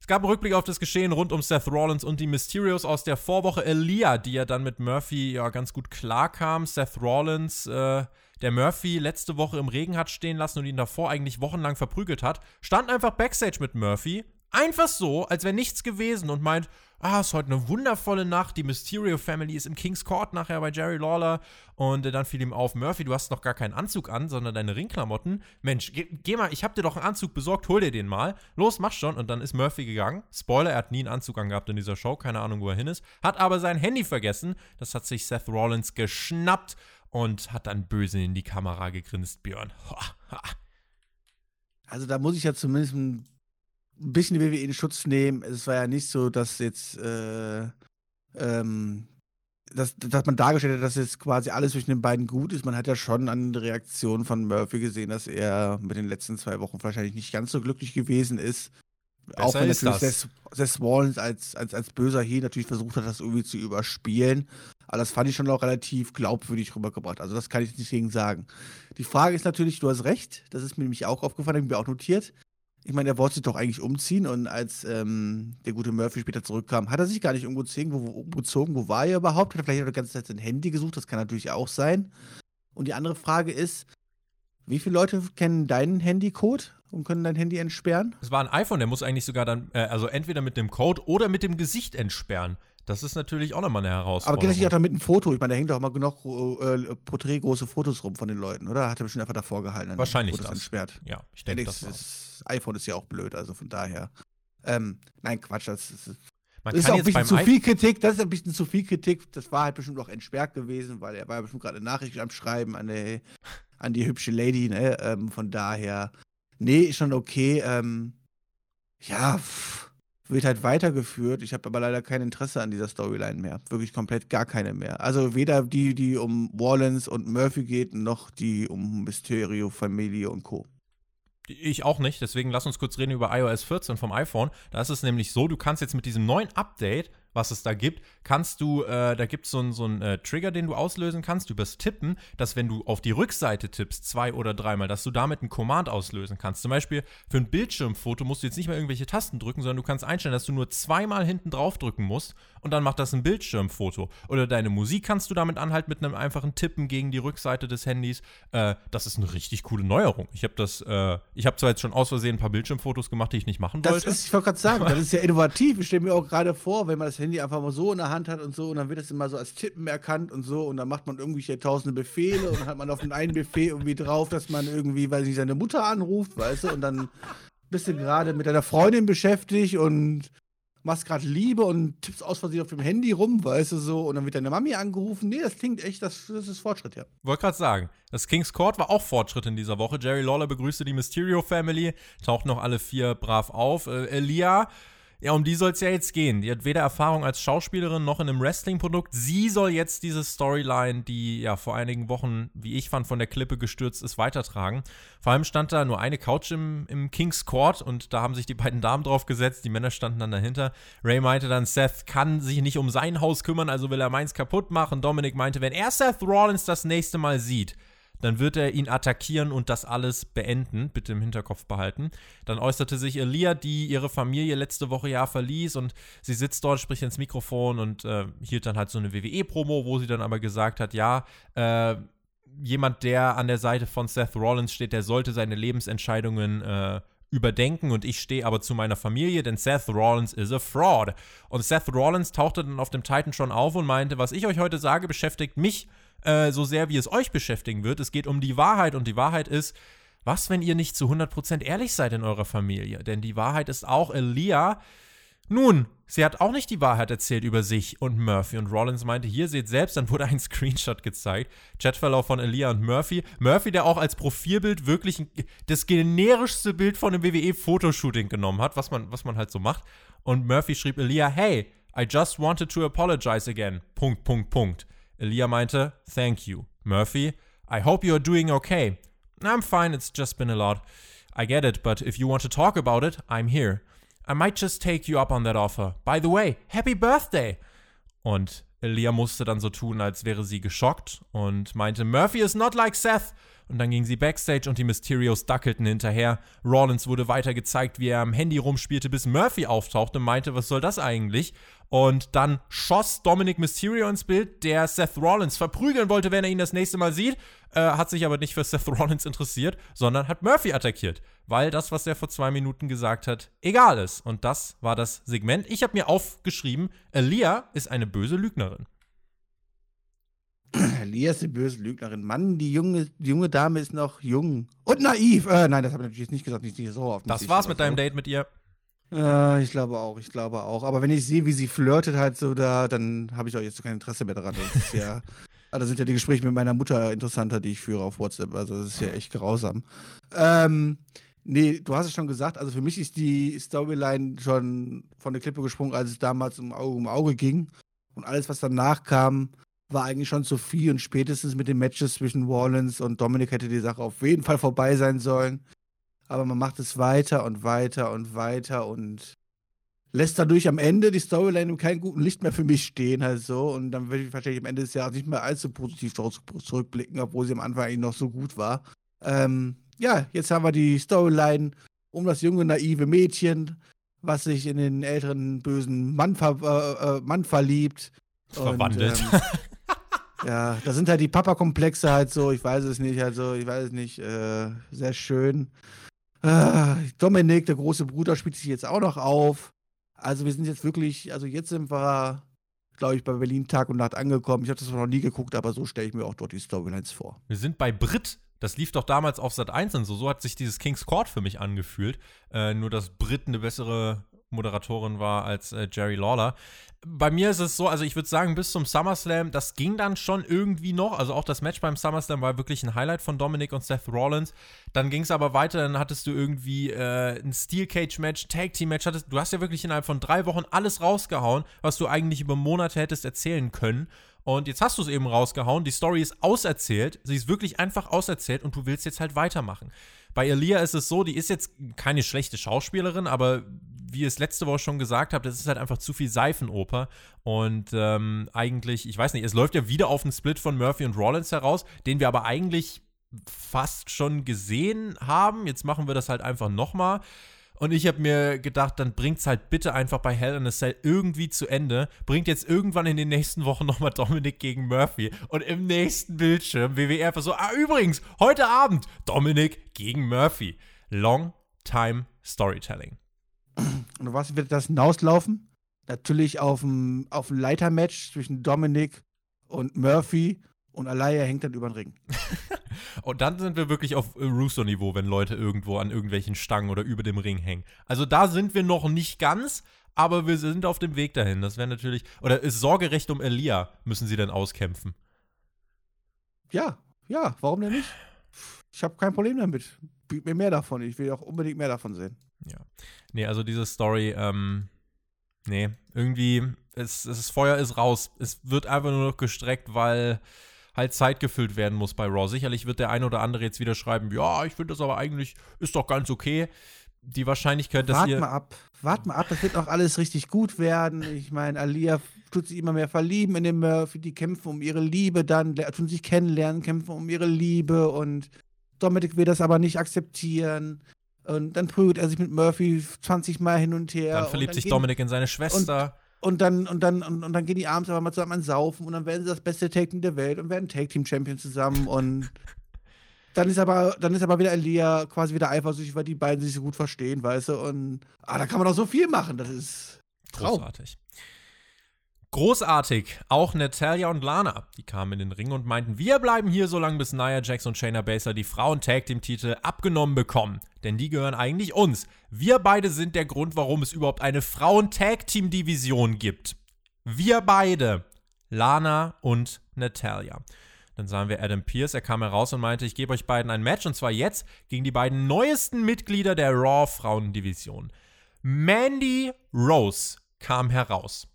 Es gab einen Rückblick auf das Geschehen rund um Seth Rollins und die Mysterios aus der Vorwoche. Elia, die ja dann mit Murphy ja ganz gut klarkam. Seth Rollins, äh, der Murphy letzte Woche im Regen hat stehen lassen und ihn davor eigentlich wochenlang verprügelt hat, stand einfach backstage mit Murphy. Einfach so, als wäre nichts gewesen und meint, ah, es ist heute eine wundervolle Nacht, die Mysterio Family ist im King's Court nachher bei Jerry Lawler und äh, dann fiel ihm auf, Murphy, du hast noch gar keinen Anzug an, sondern deine Ringklamotten. Mensch, geh, geh, mal, ich hab dir doch einen Anzug besorgt, hol dir den mal. Los, mach schon. Und dann ist Murphy gegangen. Spoiler, er hat nie einen Anzug angehabt in dieser Show, keine Ahnung, wo er hin ist. Hat aber sein Handy vergessen. Das hat sich Seth Rollins geschnappt und hat dann böse in die Kamera gegrinst, Björn. <laughs> Also da muss ich ja zumindest ein ein bisschen die WWE in Schutz nehmen. Es war ja nicht so, dass jetzt, äh, ähm, dass, dass man dargestellt hat, dass jetzt quasi alles zwischen den beiden gut ist. Man hat ja schon an der Reaktion von Murphy gesehen, dass er mit den letzten zwei Wochen wahrscheinlich nicht ganz so glücklich gewesen ist. Besser auch wenn natürlich Seth, Seth Rollins als, als, als böser He natürlich versucht hat, das irgendwie zu überspielen. Aber das fand ich schon auch relativ glaubwürdig rübergebracht. Also das kann ich nicht gegen sagen. Die Frage ist natürlich, du hast recht, das ist mir nämlich auch aufgefallen, habe ich mir auch notiert. Ich meine, er wollte sich doch eigentlich umziehen und als ähm, der gute Murphy später zurückkam, hat er sich gar nicht umgezogen. Wo, umgezogen. Wo war er überhaupt? Hat er vielleicht die ganze Zeit sein Handy gesucht? Das kann natürlich auch sein. Und die andere Frage ist, wie viele Leute kennen deinen Handycode und können dein Handy entsperren? Es war ein iPhone, der muss eigentlich sogar dann, äh, also entweder mit dem Code oder mit dem Gesicht entsperren. Das ist natürlich auch nochmal eine Herausforderung. Aber geht das nicht auch da mit einem Foto? Ich meine, da hängt doch mal genug äh, porträtgroße Fotos rum von den Leuten, oder? Hat er bestimmt einfach davor gehalten. Wahrscheinlich das. entsperrt. Ja, ich denke das. das iPhone ist ja auch blöd, also von daher. Ähm, nein, Quatsch, das ist, Man ist auch ein bisschen zu viel Kritik. Das ist ein bisschen zu viel Kritik. Das war halt bestimmt auch entsperrt gewesen, weil er war ja bestimmt gerade eine Nachricht am Schreiben an die, an die hübsche Lady, ne? Ähm, von daher, nee, ist schon okay. Ähm, ja, pff wird halt weitergeführt. Ich habe aber leider kein Interesse an dieser Storyline mehr. Wirklich komplett gar keine mehr. Also weder die, die um Wallens und Murphy geht, noch die um Mysterio, Familie und Co. Ich auch nicht, deswegen lass uns kurz reden über iOS 14 vom iPhone. Da ist es nämlich so, du kannst jetzt mit diesem neuen Update was es da gibt, kannst du, äh, da gibt so es so einen äh, Trigger, den du auslösen kannst übers Tippen, dass wenn du auf die Rückseite tippst, zwei oder dreimal, dass du damit ein Command auslösen kannst. Zum Beispiel für ein Bildschirmfoto musst du jetzt nicht mehr irgendwelche Tasten drücken, sondern du kannst einstellen, dass du nur zweimal hinten drauf drücken musst und dann macht das ein Bildschirmfoto. Oder deine Musik kannst du damit anhalten mit einem einfachen Tippen gegen die Rückseite des Handys. Äh, das ist eine richtig coole Neuerung. Ich habe das, äh, ich habe zwar jetzt schon aus Versehen ein paar Bildschirmfotos gemacht, die ich nicht machen wollte. Das ist, ich wollte gerade sagen, das ist ja innovativ. Ich stelle mir auch gerade vor, wenn man das Handy einfach mal so in der Hand hat und so und dann wird es immer so als Tippen erkannt und so und dann macht man irgendwelche tausende Befehle und dann hat man auf den einen Befehl irgendwie drauf, dass man irgendwie, weil sie seine Mutter anruft, weißt du, und dann bist du gerade mit deiner Freundin beschäftigt und machst gerade Liebe und tippst aus Versehen auf dem Handy rum, weißt du so, und dann wird deine Mami angerufen. Nee, das klingt echt, das, das ist Fortschritt, ja. Wollte gerade sagen, das King's Court war auch Fortschritt in dieser Woche. Jerry Lawler begrüßte die Mysterio Family, taucht noch alle vier brav auf. Äh, Elia ja, um die soll es ja jetzt gehen. Die hat weder Erfahrung als Schauspielerin noch in einem Wrestling-Produkt. Sie soll jetzt diese Storyline, die ja vor einigen Wochen, wie ich fand, von der Klippe gestürzt ist, weitertragen. Vor allem stand da nur eine Couch im, im King's Court und da haben sich die beiden Damen drauf gesetzt. Die Männer standen dann dahinter. Ray meinte dann, Seth kann sich nicht um sein Haus kümmern, also will er meins kaputt machen. Dominik meinte, wenn er Seth Rollins das nächste Mal sieht, dann wird er ihn attackieren und das alles beenden, bitte im Hinterkopf behalten. Dann äußerte sich Elia, die ihre Familie letzte Woche ja verließ und sie sitzt dort, spricht ins Mikrofon und äh, hielt dann halt so eine WWE-Promo, wo sie dann aber gesagt hat, ja, äh, jemand, der an der Seite von Seth Rollins steht, der sollte seine Lebensentscheidungen äh, überdenken und ich stehe aber zu meiner Familie, denn Seth Rollins is a fraud. Und Seth Rollins tauchte dann auf dem Titan schon auf und meinte, was ich euch heute sage, beschäftigt mich äh, so sehr, wie es euch beschäftigen wird. Es geht um die Wahrheit und die Wahrheit ist, was, wenn ihr nicht zu 100% ehrlich seid in eurer Familie? Denn die Wahrheit ist auch, Elia, nun, sie hat auch nicht die Wahrheit erzählt über sich und Murphy. Und Rollins meinte, hier seht selbst, dann wurde ein <laughs> Screenshot gezeigt. Chatverlauf von Elia und Murphy. Murphy, der auch als Profilbild wirklich das generischste Bild von einem WWE-Fotoshooting genommen hat, was man, was man halt so macht. Und Murphy schrieb Elia, hey, I just wanted to apologize again. Punkt, Punkt, Punkt. Elia meinte, Thank you. Murphy, I hope you are doing okay. I'm fine, it's just been a lot. I get it, but if you want to talk about it, I'm here. I might just take you up on that offer. By the way, happy birthday! Und Elia musste dann so tun, als wäre sie geschockt und meinte, Murphy is not like Seth. Und dann gingen sie backstage und die Mysterios dackelten hinterher. Rollins wurde weiter gezeigt, wie er am Handy rumspielte, bis Murphy auftauchte und meinte, was soll das eigentlich? Und dann schoss Dominic Mysterio ins Bild, der Seth Rollins verprügeln wollte, wenn er ihn das nächste Mal sieht, äh, hat sich aber nicht für Seth Rollins interessiert, sondern hat Murphy attackiert, weil das, was er vor zwei Minuten gesagt hat, egal ist. Und das war das Segment. Ich habe mir aufgeschrieben, Aaliyah ist eine böse Lügnerin. Aaliyah ist eine böse Lügnerin. Mann, die junge, die junge Dame ist noch jung und naiv. Äh, nein, das habe ich natürlich nicht gesagt, nicht, nicht so oft. Das war's mit deinem Date mit ihr. Äh, ich glaube auch, ich glaube auch. Aber wenn ich sehe, wie sie flirtet halt so da, dann habe ich auch jetzt kein Interesse mehr daran. Das ist ja, <laughs> also sind ja die Gespräche mit meiner Mutter interessanter, die ich führe auf WhatsApp. Also das ist ja echt grausam. Ähm, nee, du hast es schon gesagt, also für mich ist die Storyline schon von der Klippe gesprungen, als es damals um Auge um Auge ging. Und alles, was danach kam, war eigentlich schon zu viel. Und spätestens mit den Matches zwischen Wallens und Dominic hätte die Sache auf jeden Fall vorbei sein sollen aber man macht es weiter und weiter und weiter und lässt dadurch am Ende die Storyline in keinem guten Licht mehr für mich stehen, halt so. Und dann würde ich wahrscheinlich am Ende des Jahres nicht mehr allzu positiv zurückblicken, obwohl sie am Anfang eigentlich noch so gut war. Ähm, ja, jetzt haben wir die Storyline um das junge, naive Mädchen, was sich in den älteren, bösen Mann, ver äh, äh Mann verliebt. Verwandelt. Und, ähm, ja, da sind halt die Papa-Komplexe halt so, ich weiß es nicht, also ich weiß es nicht, äh, sehr schön. Ah, Dominik, der große Bruder, spielt sich jetzt auch noch auf. Also wir sind jetzt wirklich, also jetzt sind wir, glaube ich, bei Berlin Tag und Nacht angekommen. Ich habe das noch nie geguckt, aber so stelle ich mir auch dort die Storylines vor. Wir sind bei Brit. Das lief doch damals auf Sat 1 und so. So hat sich dieses King's Court für mich angefühlt. Äh, nur, dass Brit eine bessere Moderatorin war als äh, Jerry Lawler. Bei mir ist es so, also ich würde sagen, bis zum SummerSlam, das ging dann schon irgendwie noch. Also auch das Match beim SummerSlam war wirklich ein Highlight von Dominic und Seth Rollins. Dann ging es aber weiter, dann hattest du irgendwie äh, ein Steel Cage Match, Tag Team Match. Hattest, du hast ja wirklich innerhalb von drei Wochen alles rausgehauen, was du eigentlich über Monate hättest erzählen können. Und jetzt hast du es eben rausgehauen. Die Story ist auserzählt. Sie ist wirklich einfach auserzählt und du willst jetzt halt weitermachen. Bei Elia ist es so, die ist jetzt keine schlechte Schauspielerin, aber wie ihr es letzte Woche schon gesagt habt, das ist halt einfach zu viel Seifenoper. Und ähm, eigentlich, ich weiß nicht, es läuft ja wieder auf einen Split von Murphy und Rollins heraus, den wir aber eigentlich fast schon gesehen haben. Jetzt machen wir das halt einfach nochmal. Und ich habe mir gedacht, dann bringt's halt bitte einfach bei Hell in a Cell irgendwie zu Ende. Bringt jetzt irgendwann in den nächsten Wochen nochmal Dominik gegen Murphy. Und im nächsten Bildschirm WWE einfach so, ah, übrigens, heute Abend Dominik gegen Murphy. Long Time Storytelling. Und was wird das hinauslaufen? Natürlich auf ein, auf ein Leitermatch zwischen Dominik und Murphy und Alaya hängt dann über den Ring. <laughs> und dann sind wir wirklich auf Rooster-Niveau, wenn Leute irgendwo an irgendwelchen Stangen oder über dem Ring hängen. Also da sind wir noch nicht ganz, aber wir sind auf dem Weg dahin. Das wäre natürlich. Oder ist Sorgerecht um Elia, müssen sie denn auskämpfen? Ja, ja, warum denn nicht? Ich habe kein Problem damit. Biet mir mehr davon. Ich will auch unbedingt mehr davon sehen. Ja. Nee, also diese Story, ähm, nee, irgendwie, es, es, das Feuer ist raus. Es wird einfach nur noch gestreckt, weil halt Zeit gefüllt werden muss bei Raw. Sicherlich wird der eine oder andere jetzt wieder schreiben, ja, ich finde das aber eigentlich, ist doch ganz okay. Die Wahrscheinlichkeit, dass Wart ihr... mal ab, wart mal ab, das wird auch alles richtig gut werden. Ich meine, Alia tut sich immer mehr verlieben in den Murphy, die kämpfen um ihre Liebe dann, tun sich kennenlernen, kämpfen um ihre Liebe und Dominik will das aber nicht akzeptieren. Und dann prügelt er sich mit Murphy 20 Mal hin und her. Dann verliebt dann sich Dominik in seine Schwester. Und, dann, und, dann und, und, dann gehen die abends aber mal zusammen an Saufen und dann werden sie das beste Tag Team der Welt und werden Tag Team Champion zusammen und <laughs> dann ist aber, dann ist aber wieder Elia quasi wieder eifersüchtig, weil die beiden sich so gut verstehen, weißt du? Und ah, da kann man doch so viel machen. Das ist Traum. großartig. Großartig. Auch Natalia und Lana, die kamen in den Ring und meinten, wir bleiben hier so lange, bis Nia Jax und Shayna Baszler die Frauen-Tag-Team-Titel abgenommen bekommen. Denn die gehören eigentlich uns. Wir beide sind der Grund, warum es überhaupt eine Frauen-Tag-Team-Division gibt. Wir beide. Lana und Natalia. Dann sahen wir Adam Pierce, er kam heraus und meinte, ich gebe euch beiden ein Match und zwar jetzt gegen die beiden neuesten Mitglieder der Raw Frauendivision. Mandy Rose kam heraus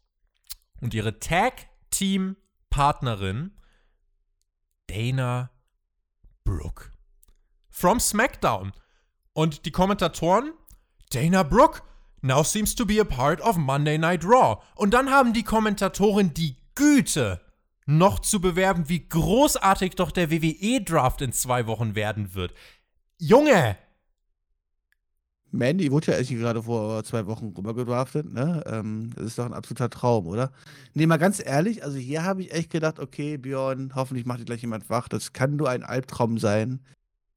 und ihre Tag-Team-Partnerin Dana Brooke. From SmackDown. Und die Kommentatoren, Dana Brooke now seems to be a part of Monday Night Raw. Und dann haben die Kommentatoren die Güte, noch zu bewerben, wie großartig doch der WWE-Draft in zwei Wochen werden wird. Junge! Mandy wurde ja eigentlich gerade vor zwei Wochen rübergedraftet, ne? Ähm, das ist doch ein absoluter Traum, oder? Nee, mal ganz ehrlich, also hier habe ich echt gedacht, okay, Björn, hoffentlich macht dich gleich jemand wach. Das kann nur ein Albtraum sein,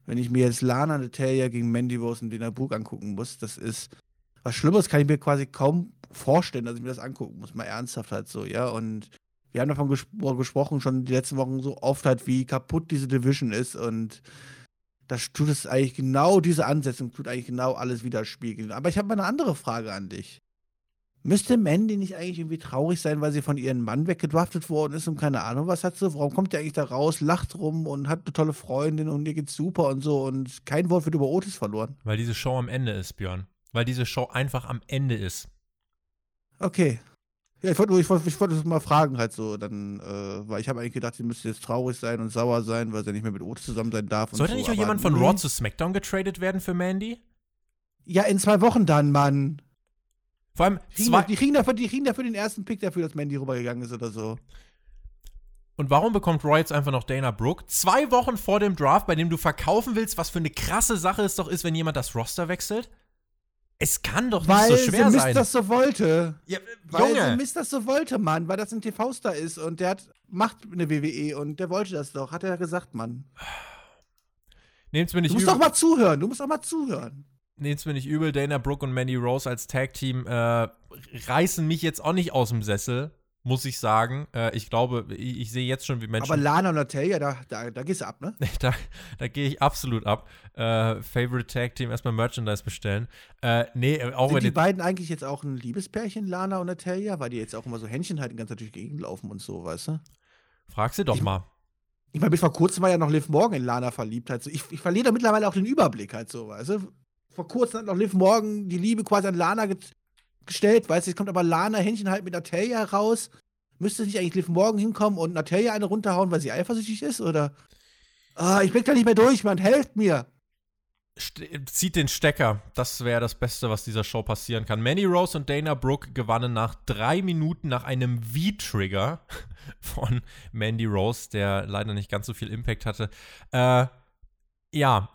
wenn ich mir jetzt Lana Natalia gegen Mandy Rose und Dina Brooke angucken muss. Das ist was Schlimmeres, kann ich mir quasi kaum vorstellen, dass ich mir das angucken muss. Mal ernsthaft halt so, ja. Und wir haben davon gespro gesprochen, schon die letzten Wochen so oft halt, wie kaputt diese Division ist und das tut es eigentlich genau, diese Ansetzung tut eigentlich genau alles widerspiegeln. Aber ich habe mal eine andere Frage an dich. Müsste Mandy nicht eigentlich irgendwie traurig sein, weil sie von ihrem Mann weggedraftet worden ist und keine Ahnung was hat sie? Warum kommt der eigentlich da raus, lacht rum und hat eine tolle Freundin und ihr geht's super und so und kein Wort wird über Otis verloren? Weil diese Show am Ende ist, Björn. Weil diese Show einfach am Ende ist. Okay. Ja, ich wollte ich wollt, ich wollt das mal fragen halt so, dann, äh, weil ich habe eigentlich gedacht, sie müsste jetzt traurig sein und sauer sein, weil sie nicht mehr mit Otis zusammen sein darf. Sollte so, nicht auch jemand von Raw zu SmackDown getradet werden für Mandy? Ja, in zwei Wochen dann, Mann. Vor allem die kriegen, die kriegen, dafür, die kriegen dafür den ersten Pick dafür, dass Mandy rübergegangen ist oder so. Und warum bekommt Roy jetzt einfach noch Dana Brooke? Zwei Wochen vor dem Draft, bei dem du verkaufen willst, was für eine krasse Sache es doch ist, wenn jemand das Roster wechselt? Es kann doch nicht weil so schwer sie sein. Weil das so wollte. Ja, weil Junge. Mist das so wollte, Mann. Weil das ein TV-Star ist und der hat, macht eine WWE und der wollte das doch. Hat er gesagt, Mann. Nehmt's mir nicht du musst übel. doch mal zuhören. Du musst doch mal zuhören. Nehmt's mir nicht übel. Dana Brooke und Mandy Rose als Tag-Team äh, reißen mich jetzt auch nicht aus dem Sessel, muss ich sagen. Äh, ich glaube, ich, ich sehe jetzt schon, wie Menschen. Aber Lana und Natalia, da, da, da gehst du ab, ne? <laughs> da da gehe ich absolut ab. Äh, Favorite Tag Team erstmal Merchandise bestellen. Äh, nee, auch Sind wenn die beiden eigentlich jetzt auch ein Liebespärchen, Lana und Natalia? Weil die jetzt auch immer so Händchen halten, ganz natürlich gegenlaufen und so, weißt du? Frag sie doch Ich- mal. Ich meine, bis vor kurzem war ja noch Liv Morgan in Lana verliebt. Halt so. ich, ich verliere da mittlerweile auch den Überblick halt so, weißt du? Vor kurzem hat noch Liv Morgan die Liebe quasi an Lana gestellt, weißt du? Jetzt kommt aber Lana Händchen halt mit Natalia raus. Müsste nicht eigentlich Liv Morgan hinkommen und Natalia eine runterhauen, weil sie eifersüchtig ist? Oder? Ah, ich blick da nicht mehr durch, Mann. Helft mir. Zieht den Stecker. Das wäre das Beste, was dieser Show passieren kann. Manny Rose und Dana Brooke gewannen nach drei Minuten nach einem V-Trigger <laughs> von Mandy Rose, der leider nicht ganz so viel Impact hatte. Äh, ja,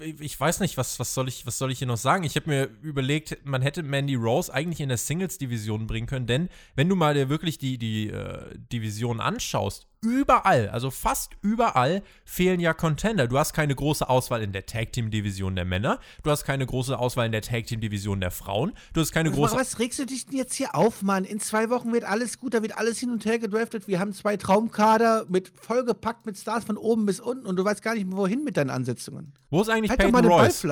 ich weiß nicht, was, was, soll ich, was soll ich hier noch sagen? Ich habe mir überlegt, man hätte Mandy Rose eigentlich in der Singles-Division bringen können, denn wenn du mal dir wirklich die, die äh, Division anschaust, überall, also fast überall fehlen ja Contender. Du hast keine große Auswahl in der Tag-Team-Division der Männer, du hast keine große Auswahl in der Tag-Team-Division der Frauen, du hast keine große Was regst du dich denn jetzt hier auf, Mann? In zwei Wochen wird alles gut, da wird alles hin und her gedraftet. Wir haben zwei Traumkader mit vollgepackt mit Stars von oben bis unten und du weißt gar nicht mehr, wohin mit deinen Ansetzungen. Wo ist eigentlich Halt Peyton Royce?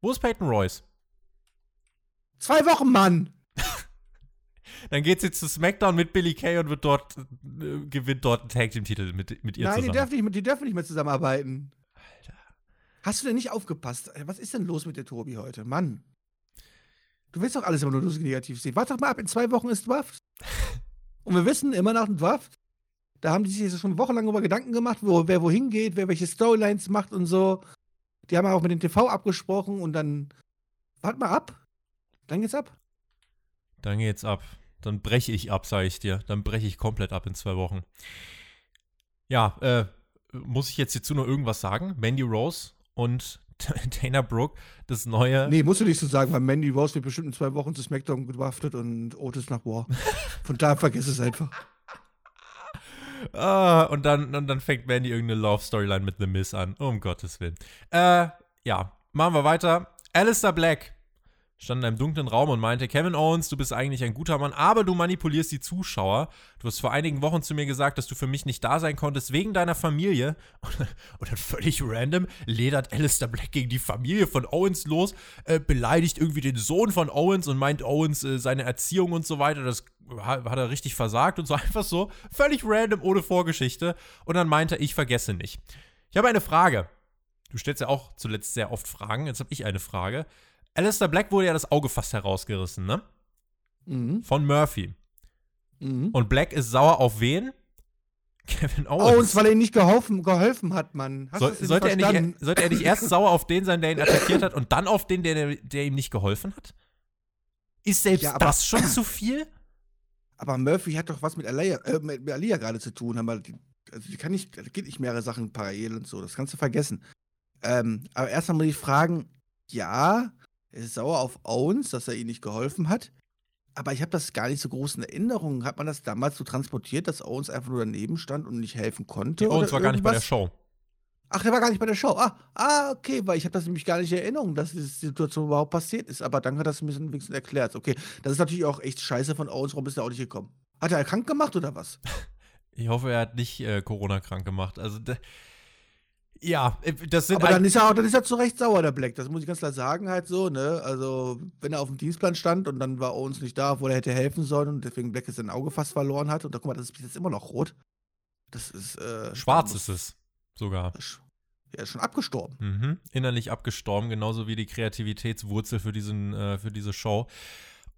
Wo ist Peyton Royce? Zwei Wochen, Mann! Dann geht sie zu SmackDown mit Billy Kay und wird dort, äh, gewinnt dort einen Tag-Team-Titel mit, mit ihr Nein, die zusammen. dürfen, nicht, die dürfen nicht mehr zusammenarbeiten. Alter. Hast du denn nicht aufgepasst? Was ist denn los mit der Tobi heute? Mann. Du willst doch alles immer nur negativ sehen. Warte doch mal ab, in zwei Wochen ist Draft. Und wir wissen, immer nach dem Draft, da haben die sich jetzt schon wochenlang über Gedanken gemacht, wo, wer wohin geht, wer welche Storylines macht und so. Die haben auch mit dem TV abgesprochen und dann. Warte mal ab. Dann geht's ab. Dann geht's ab. Dann breche ich ab, sage ich dir. Dann breche ich komplett ab in zwei Wochen. Ja, äh, muss ich jetzt hierzu noch irgendwas sagen? Mandy Rose und <laughs> Dana Brooke, das neue. Nee, musst du nicht so sagen, weil Mandy Rose wird bestimmt in zwei Wochen zu SmackDown gedraftet und Otis nach War. <laughs> Von daher vergiss es einfach. Ah, und dann, und dann fängt Mandy irgendeine Love-Storyline mit The Miz an. Um Gottes Willen. Äh, ja, machen wir weiter. Alistair Black stand in einem dunklen Raum und meinte, Kevin Owens, du bist eigentlich ein guter Mann, aber du manipulierst die Zuschauer. Du hast vor einigen Wochen zu mir gesagt, dass du für mich nicht da sein konntest wegen deiner Familie. <laughs> Und dann völlig random ledert Alistair Black gegen die Familie von Owens los, äh, beleidigt irgendwie den Sohn von Owens und meint Owens äh, seine Erziehung und so weiter. Das hat, er richtig versagt und so <laughs> einfach so. Völlig random, ohne Vorgeschichte. Und dann meinte er, ich vergesse nicht. Ich habe eine Frage. Du stellst ja auch zuletzt sehr oft Fragen. Jetzt habe ich eine Frage. Alistair Black wurde ja das Auge fast herausgerissen, ne? Mhm. Von Murphy. Mhm. Und Black ist sauer auf wen? <laughs> Kevin Owens. Owens, weil er ihm nicht geholfen, geholfen hat, Mann. Hast denn sollte, er nicht, sollte er nicht erst <laughs> sauer auf den sein, der ihn attackiert hat, und dann auf den, der, der ihm nicht geholfen hat? Ist selbst Ja, aber- das schon zu viel? Aber Murphy hat doch was mit Alia, äh, mit Alia gerade zu tun. Haben wir die, also die kann nicht, da geht nicht mehrere Sachen parallel und so. Das kannst du vergessen. Ähm, aber erstmal muss ich fragen, ja, er ist sauer auf Owens, dass er ihm nicht geholfen hat. Aber ich habe das gar nicht so groß in Erinnerung. Hat man das damals so transportiert, dass Owens einfach nur daneben stand und nicht helfen konnte? Die Owens war gar nicht bei der Show. Ach, der war gar nicht bei der Show. Ah, ah okay, weil ich habe das nämlich gar nicht in Erinnerung, dass diese Situation überhaupt passiert ist. Aber dann hat das ein bisschen wenigstens erklärt. Okay, das ist natürlich auch echt scheiße von Owens. Warum ist er auch nicht gekommen? Hat er krank gemacht oder was? <laughs> Ich hoffe, er hat nicht äh, Corona krank gemacht. Also, ja, äh, das sind. Aber dann ist, er auch, dann ist er zu Recht sauer, der Black. Das muss ich ganz klar sagen, halt so, ne? Also, wenn er auf dem Dienstplan stand und dann war Owens nicht da, obwohl er hätte helfen sollen und deswegen Black sein Auge fast verloren hat. Und da guck mal, das ist jetzt immer noch rot. Das ist. Äh, Schwarz ist es sogar. Er ist schon abgestorben. Mhm. Innerlich abgestorben, genauso wie die Kreativitätswurzel für, diesen, äh, für diese Show.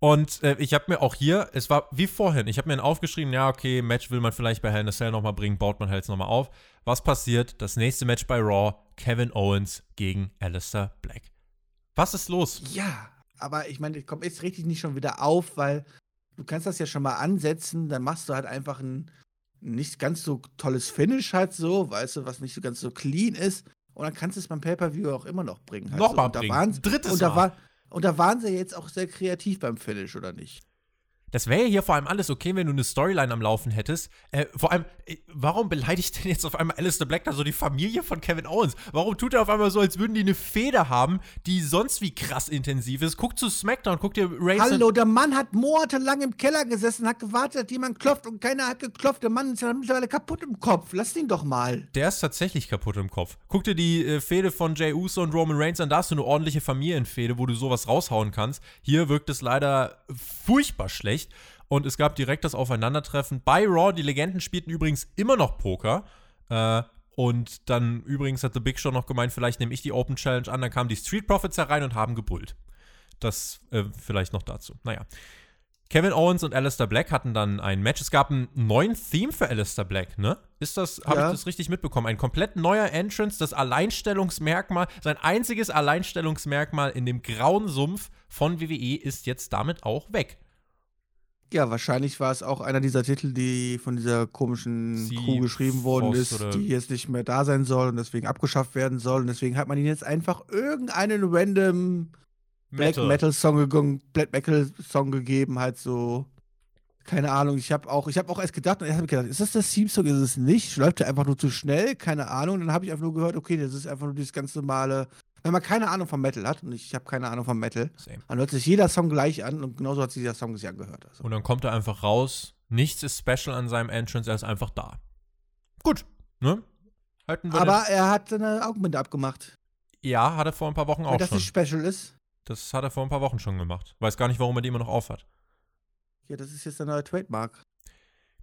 Und äh, ich habe mir auch hier, es war wie vorhin, ich habe mir aufgeschrieben, ja, okay, Match will man vielleicht bei Hell in a Cell nochmal bringen, baut man halt jetzt nochmal auf. Was passiert? Das nächste Match bei Raw, Kevin Owens gegen Alistair Black. Was ist los? Ja, aber ich meine, komm, jetzt richtig nicht schon wieder auf, weil du kannst das ja schon mal ansetzen, dann machst du halt einfach ein nicht ganz so tolles Finish halt so, weißt du, was nicht so ganz so clean ist. Und dann kannst du es beim Pay-Per-View auch immer noch bringen. Halt Nochmal so. bringen. Drittes und da Mal. Und da waren sie jetzt auch sehr kreativ beim Finish, oder nicht? Das wäre hier vor allem alles okay, wenn du eine Storyline am Laufen hättest. Äh, vor allem, äh, warum beleidigt denn jetzt auf einmal Alistair Black da so die Familie von Kevin Owens? Warum tut er auf einmal so, als würden die eine Feder haben, die sonst wie krass intensiv ist? Guck zu SmackDown, guck dir Ray Hallo, der Mann hat monatelang im Keller gesessen, hat gewartet, dass jemand klopft und keiner hat geklopft. Der Mann ist ja mittlerweile kaputt im Kopf. Lass ihn doch mal. Der ist tatsächlich kaputt im Kopf. Guck dir die äh, Fehde von Jay Uso und Roman Reigns an. Da hast du eine ordentliche Familienfehde, wo du sowas raushauen kannst. Hier wirkt es leider furchtbar schlecht. Und es gab direkt das Aufeinandertreffen bei Raw. Die Legenden spielten übrigens immer noch Poker. Äh, und dann übrigens hat The Big Show noch gemeint, vielleicht nehme ich die Open Challenge an. Dann kamen die Street Profits herein und haben gebrüllt. Das äh, vielleicht noch dazu. Naja. Kevin Owens und Alistair Black hatten dann ein Match. Es gab einen neuen Theme für Alistair Black, ne? Ist das, habe ja. ich das richtig mitbekommen? Ein komplett neuer Entrance, das Alleinstellungsmerkmal, sein einziges Alleinstellungsmerkmal in dem grauen Sumpf von WWE ist jetzt damit auch weg. Ja, wahrscheinlich war es auch einer dieser Titel, die von dieser komischen Sie Crew geschrieben worden ist, die jetzt nicht mehr da sein soll und deswegen abgeschafft werden soll. Und deswegen hat man ihn jetzt einfach irgendeinen random Black Metal, Metal Song, Black Metal Song gegeben, halt so. Keine Ahnung, ich habe auch, ich habe auch erst gedacht, und ich habe gedacht, ist das das Theme Song? Ist es nicht? Läuft der einfach nur zu schnell? Keine Ahnung. Dann habe ich einfach nur gehört, okay, das ist einfach nur dieses ganz normale wenn man keine Ahnung vom Metal hat, und ich habe keine Ahnung vom Metal, Same. dann hört sich jeder Song gleich an und genauso hat sich dieser Song sich angehört. Also. Und dann kommt er einfach raus, nichts ist special an seinem Entrance, er ist einfach da. Gut, ne? Aber er hat eine Augenbinde abgemacht. Ja, hat er vor ein paar Wochen auch Weil das schon. Das special ist. Das hat er vor ein paar Wochen schon gemacht. Weiß gar nicht, warum er die immer noch aufhat. Ja, das ist jetzt ein neuer Trademark.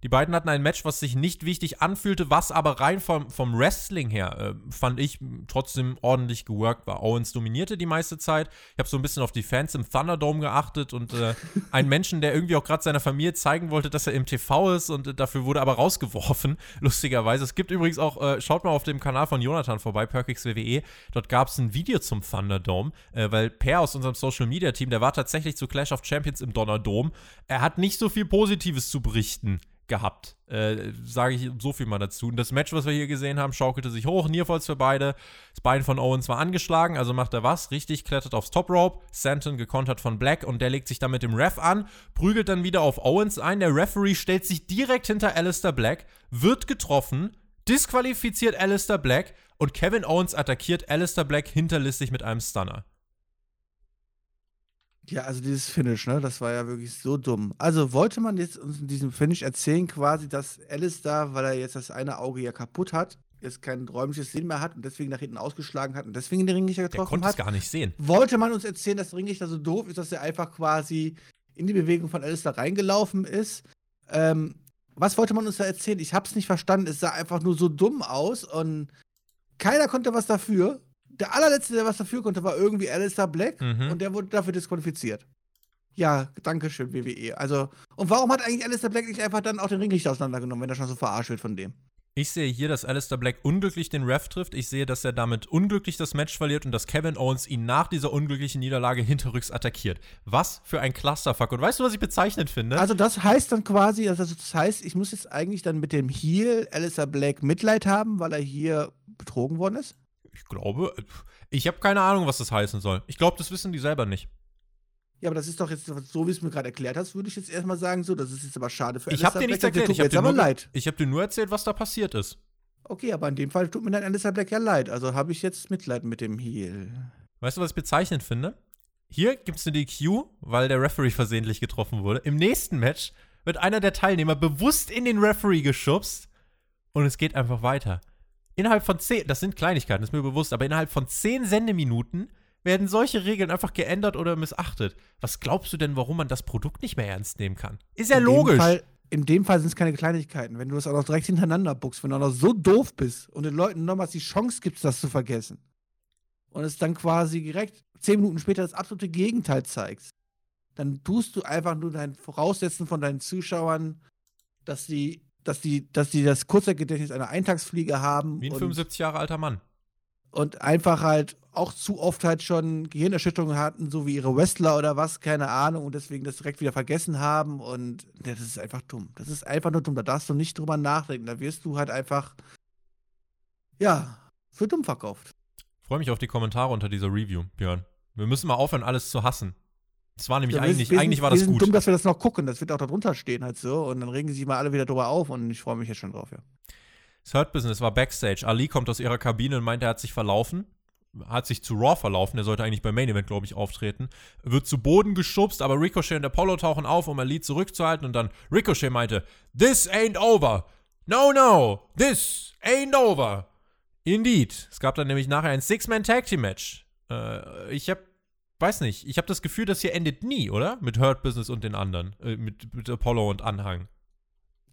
Die beiden hatten ein Match, was sich nicht wichtig anfühlte, was aber rein vom, vom Wrestling her, äh, fand ich, trotzdem ordentlich geworkt war. Owens dominierte die meiste Zeit. Ich habe so ein bisschen auf die Fans im Thunderdome geachtet und äh, <laughs> einen Menschen, der irgendwie auch gerade seiner Familie zeigen wollte, dass er im TV ist und äh, dafür wurde aber rausgeworfen, <laughs> lustigerweise. Es gibt übrigens auch, äh, schaut mal auf dem Kanal von Jonathan vorbei, Perkix WWE. Dort gab es ein Video zum Thunderdome, äh, weil Per aus unserem Social Media Team, der war tatsächlich zu Clash of Champions im Donnerdome. Er hat nicht so viel Positives zu berichten gehabt. Äh, Sage ich so viel mal dazu. Und das Match, was wir hier gesehen haben, schaukelte sich hoch. Nierfalls für beide. Das Bein von Owens war angeschlagen, also macht er was? Richtig, klettert aufs Top Rope. Santon gekontert von Black und der legt sich dann mit dem Ref an, prügelt dann wieder auf Owens ein. Der Referee stellt sich direkt hinter Alistair Black, wird getroffen, disqualifiziert Alistair Black und Kevin Owens attackiert Alistair Black hinterlistig mit einem Stunner. Ja, also dieses Finish, ne, das war ja wirklich so dumm. Also wollte man jetzt uns in diesem Finish erzählen, quasi, dass Alice da, weil er jetzt das eine Auge ja kaputt hat, jetzt kein räumliches Sinn mehr hat und deswegen nach hinten ausgeschlagen hat und deswegen den Ringlichter getroffen Der konnte hat. es gar nicht sehen. Wollte man uns erzählen, dass der Ringlichter so doof ist, dass er einfach quasi in die Bewegung von Alice da reingelaufen ist. Ähm, was wollte man uns da erzählen? Ich hab's nicht verstanden. Es sah einfach nur so dumm aus und keiner konnte was dafür der allerletzte, der was dafür konnte, war irgendwie Alistair Black mhm. und der wurde dafür disqualifiziert. Ja, danke schön, WWE. Also, und warum hat eigentlich Alistair Black nicht einfach dann auch den Ringlicht auseinandergenommen, wenn er schon so verarscht wird von dem? Ich sehe hier, dass Alistair Black unglücklich den Ref trifft. Ich sehe, dass er damit unglücklich das Match verliert und dass Kevin Owens ihn nach dieser unglücklichen Niederlage hinterrücks attackiert. Was für ein Clusterfuck. Und weißt du, was ich bezeichnend finde? Also das heißt dann quasi, also das heißt, ich muss jetzt eigentlich dann mit dem Heel Alistair Black Mitleid haben, weil er hier betrogen worden ist? Ich glaube, ich habe keine Ahnung, was das heißen soll. Ich glaube, das wissen die selber nicht. Ja, aber das ist doch jetzt, so wie es mir gerade erklärt hast, würde ich jetzt erstmal sagen, so, das ist jetzt aber schade für Ich habe dir nichts erklärt, ich habe dir, nur, hab dir nur erzählt, was da passiert ist. Okay, aber in dem Fall tut mir dann Alistair Black ja leid, also habe ich jetzt Mitleid mit dem Heel. Weißt du, was ich bezeichnend finde? Hier gibt es eine DQ, weil der Referee versehentlich getroffen wurde. Im nächsten Match wird einer der Teilnehmer bewusst in den Referee geschubst und es geht einfach weiter. Innerhalb von zehn, das sind Kleinigkeiten, das ist mir bewusst, aber innerhalb von zehn Sendeminuten werden solche Regeln einfach geändert oder missachtet. Was glaubst du denn, warum man das Produkt nicht mehr ernst nehmen kann? Ist ja in logisch. Dem Fall, in dem Fall sind es keine Kleinigkeiten. Wenn du das auch noch direkt hintereinander buchst, wenn du auch noch so doof bist und den Leuten nochmals die Chance gibst, das zu vergessen und es dann quasi direkt zehn Minuten später das absolute Gegenteil zeigst, dann tust du einfach nur dein Voraussetzen von deinen Zuschauern, dass die, dass die, dass die das Kurzzeitgedächtnis einer Eintagsfliege haben. Wie ein 75 Jahre alter Mann und einfach halt auch zu oft halt schon Gehirnerschütterungen hatten, so wie ihre Wrestler oder was, keine Ahnung, und deswegen das direkt wieder vergessen haben. Und das ist einfach dumm. Das ist einfach nur dumm. Da darfst du nicht drüber nachdenken. Da wirst du halt einfach, ja, für dumm verkauft. Freue mich auf die Kommentare unter dieser Review, Björn. Wir müssen mal aufhören, alles zu hassen. Das war nämlich ja, eigentlich, wir, eigentlich war das wir sind gut. dumm, dass wir das noch gucken. Das wird auch da drunter stehen halt so. Und dann regen sich mal alle wieder drüber auf und ich freue mich jetzt schon drauf, ja. Das Hurt Business war Backstage. Ali kommt aus ihrer Kabine und meint, er hat sich verlaufen. Hat sich zu Raw verlaufen. Er sollte eigentlich beim Main Event, glaube ich, auftreten. Wird zu Boden geschubst, aber Ricochet und Apollo tauchen auf, um Ali zurückzuhalten. Und dann Ricochet meinte: This ain't over. No, no. This ain't over. Indeed. Es gab dann nämlich nachher ein Six-Man-Tag-Team-Match. Äh, ich hab, weiß nicht, ich habe das Gefühl, das hier endet nie, oder? Mit Hurt Business und den anderen. Äh, mit, mit Apollo und Anhang.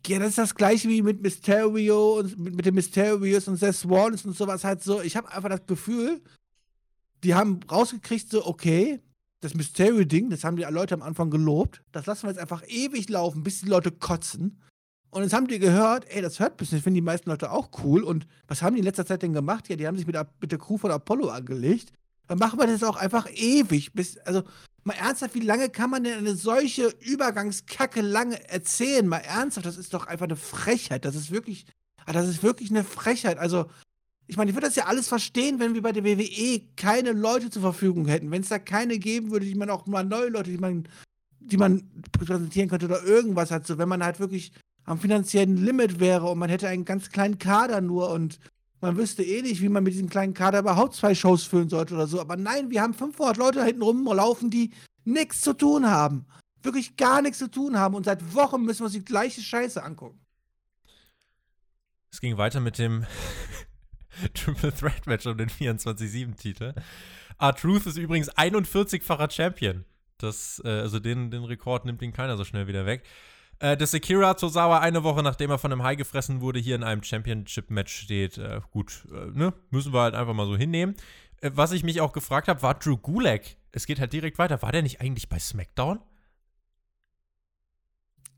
Ja, das ist das gleiche wie mit Mysterio und mit, mit den Mysterios und Seth Rollins und sowas halt so. Ich habe einfach das Gefühl, die haben rausgekriegt, so, okay, das Mysterio-Ding, das haben die Leute am Anfang gelobt. Das lassen wir jetzt einfach ewig laufen, bis die Leute kotzen. Und jetzt haben die gehört, ey, das hört bisschen, finden die meisten Leute auch cool. Und was haben die in letzter Zeit denn gemacht? Ja, die haben sich mit der, mit der Crew von Apollo angelegt. Dann machen wir das auch einfach ewig. Bis, also, Mal ernsthaft, wie lange kann man denn eine solche Übergangskacke lange erzählen? Mal ernsthaft, das ist doch einfach eine Frechheit. Das ist wirklich, ah, das ist wirklich eine Frechheit. Also, ich meine, ich würde das ja alles verstehen, wenn wir bei der WWE keine Leute zur Verfügung hätten. Wenn es da keine geben würde, die man auch mal neue Leute, die man, die man präsentieren könnte oder irgendwas hat. So, wenn man halt wirklich am finanziellen Limit wäre und man hätte einen ganz kleinen Kader nur und man wüsste eh nicht, wie man mit diesem kleinen Kader überhaupt zwei Shows füllen sollte oder so. Aber nein, wir haben 500 Leute da hinten rumlaufen, die nichts zu tun haben. Wirklich gar nichts zu tun haben. Und seit Wochen müssen wir uns die gleiche Scheiße angucken. Es ging weiter mit dem <laughs> Triple Threat Match um den 24-7-Titel. R-Truth ist übrigens 41-facher Champion. Das, äh, also den, den Rekord nimmt ihn keiner so schnell wieder weg. Äh, dass Akira Tozawa eine Woche nachdem er von einem Hai gefressen wurde, hier in einem Championship-Match steht. Äh, gut, äh, ne? Müssen wir halt einfach mal so hinnehmen. Äh, was ich mich auch gefragt habe, war Drew Gulak. Es geht halt direkt weiter. War der nicht eigentlich bei SmackDown?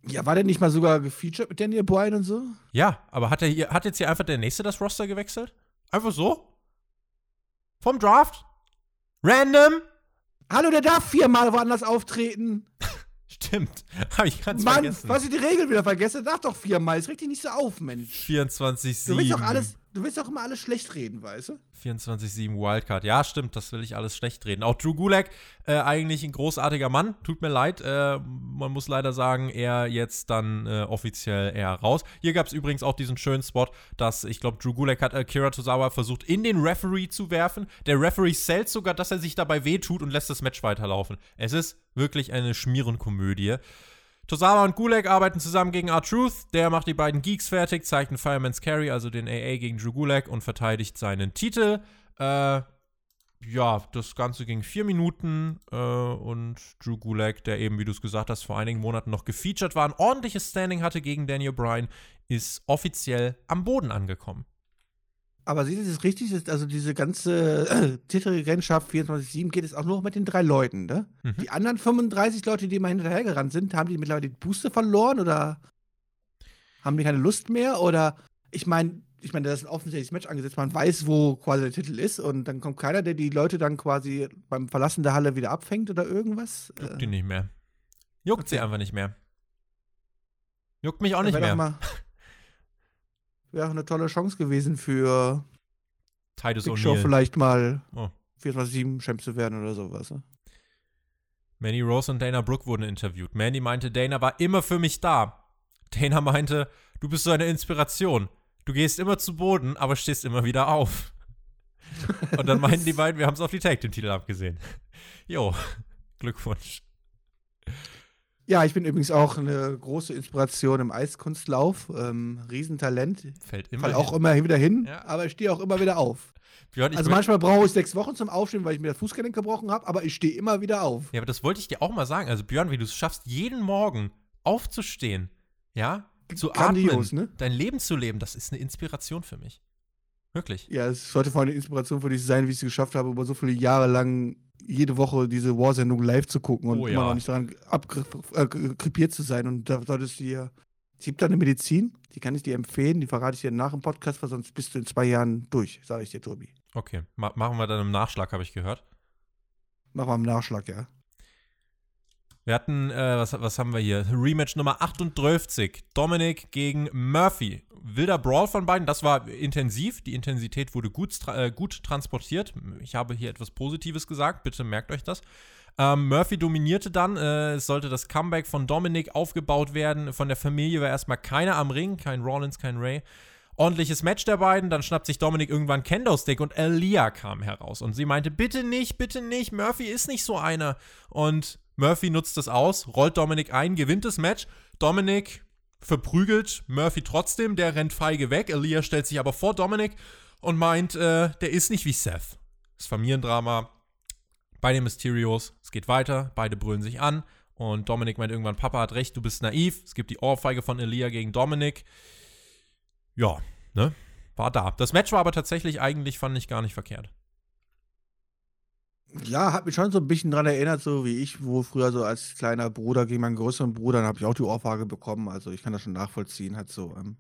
Ja, war der nicht mal sogar gefeatured mit Daniel Bryan und so? Ja, aber hat, er hier, hat jetzt hier einfach der Nächste das Roster gewechselt? Einfach so? Vom Draft? Random? Hallo, der darf viermal woanders auftreten. Stimmt. <laughs> Habe ich ganz Mann, vergessen. was ich die Regel wieder vergesse, sag doch viermal. Es regt dich nicht so auf, Mensch. 24-7. Du willst doch alles, du willst doch immer alles schlecht reden, weißt du? 24-7 Wildcard. Ja, stimmt, das will ich alles schlecht reden. Auch Drew Gulak, äh, eigentlich ein großartiger Mann. Tut mir leid. Äh, man muss leider sagen, er jetzt dann äh, offiziell eher raus. Hier gab es übrigens auch diesen schönen Spot, dass ich glaube, Drew Gulak hat Akira Tozawa versucht, in den Referee zu werfen. Der Referee zählt sogar, dass er sich dabei wehtut und lässt das Match weiterlaufen. Es ist wirklich eine Schmierenkomödie. Tosawa und Gulag arbeiten zusammen gegen R-Truth. Der macht die beiden Geeks fertig, zeigt einen Fireman's Carry, also den AA gegen Drew Gulag und verteidigt seinen Titel. Äh, ja, das Ganze ging vier Minuten äh, und Drew Gulag, der eben, wie du es gesagt hast, vor einigen Monaten noch gefeatured war, ein ordentliches Standing hatte gegen Daniel Bryan, ist offiziell am Boden angekommen. Aber sieht es richtig? Also diese ganze äh, Titelregentschaft 24-7 geht es auch nur mit den drei Leuten, ne? Mhm. Die anderen 35 Leute, die mal hinterhergerannt sind, haben die mittlerweile die Booster verloren oder haben die keine Lust mehr? Oder ich meine, ich meine, da ist ein offensichtliches Match angesetzt, man weiß, wo quasi der Titel ist und dann kommt keiner, der die Leute dann quasi beim Verlassen der Halle wieder abfängt oder irgendwas. Juckt die nicht mehr. Juckt okay. sie einfach nicht mehr. Juckt mich auch nicht mehr. <laughs> Wäre auch eine tolle Chance gewesen für Titus Big Show vielleicht mal oh. 24-7 Champ zu werden oder sowas. Ne? Manny Rose und Dana Brooke wurden interviewt. Manny meinte, Dana war immer für mich da. Dana meinte, du bist so eine Inspiration. Du gehst immer zu Boden, aber stehst immer wieder auf. <laughs> Und dann meinten die beiden, wir haben es auf die Tag Team Titel abgesehen. Jo, Glückwunsch. Ja, ich bin übrigens auch eine große Inspiration im Eiskunstlauf. Ähm, Riesentalent. Fällt immer Fall auch immer wieder hin, ja. aber ich stehe auch immer wieder auf. Björn, also manchmal brauche ich sechs Wochen zum Aufstehen, weil ich mir das Fußgelenk gebrochen habe, aber ich stehe immer wieder auf. Ja, aber das wollte ich dir auch mal sagen. Also Björn, wie du es schaffst, jeden Morgen aufzustehen, ja, zu Grandios, atmen, ne? dein Leben zu leben, das ist eine Inspiration für mich. Wirklich. Ja, es sollte vor allem eine Inspiration für dich sein, wie ich es geschafft habe, über so viele Jahre lang jede Woche diese War-Sendung live zu gucken und oh, immer noch nicht daran abkrepiert äh, zu sein. Und da solltest du dir. Es gibt da eine Medizin, die kann ich dir empfehlen, die verrate ich dir nach dem Podcast, weil sonst bist du in zwei Jahren durch, sage ich dir, Tobi. Okay, Ma machen wir dann im Nachschlag, habe ich gehört. Machen wir im Nachschlag, ja. Wir hatten, äh, was, was haben wir hier? Rematch Nummer 38. Dominic gegen Murphy. Wilder Brawl von beiden. Das war intensiv. Die Intensität wurde gut, äh, gut transportiert. Ich habe hier etwas Positives gesagt. Bitte merkt euch das. Ähm, Murphy dominierte dann. Äh, es sollte das Comeback von Dominic aufgebaut werden. Von der Familie war erstmal keiner am Ring. Kein Rollins, kein Ray. Ordentliches Match der beiden. Dann schnappt sich Dominic irgendwann Kendo-Stick und Elia kam heraus. Und sie meinte: Bitte nicht, bitte nicht. Murphy ist nicht so einer. Und Murphy nutzt es aus, rollt Dominic ein, gewinnt das Match. Dominic verprügelt Murphy trotzdem, der rennt feige weg. Elia stellt sich aber vor Dominic und meint, äh, der ist nicht wie Seth. Das Familiendrama bei den Mysterios. Es geht weiter, beide brüllen sich an. Und Dominic meint irgendwann, Papa hat recht, du bist naiv. Es gibt die Ohrfeige von Elia gegen Dominic. Ja, ne? War da. Das Match war aber tatsächlich eigentlich, fand ich, gar nicht verkehrt. Ja, hat mich schon so ein bisschen dran erinnert, so wie ich, wo früher so als kleiner Bruder gegen meinen größeren Bruder, dann habe ich auch die Ohrfeige bekommen. Also ich kann das schon nachvollziehen, halt so. Ähm,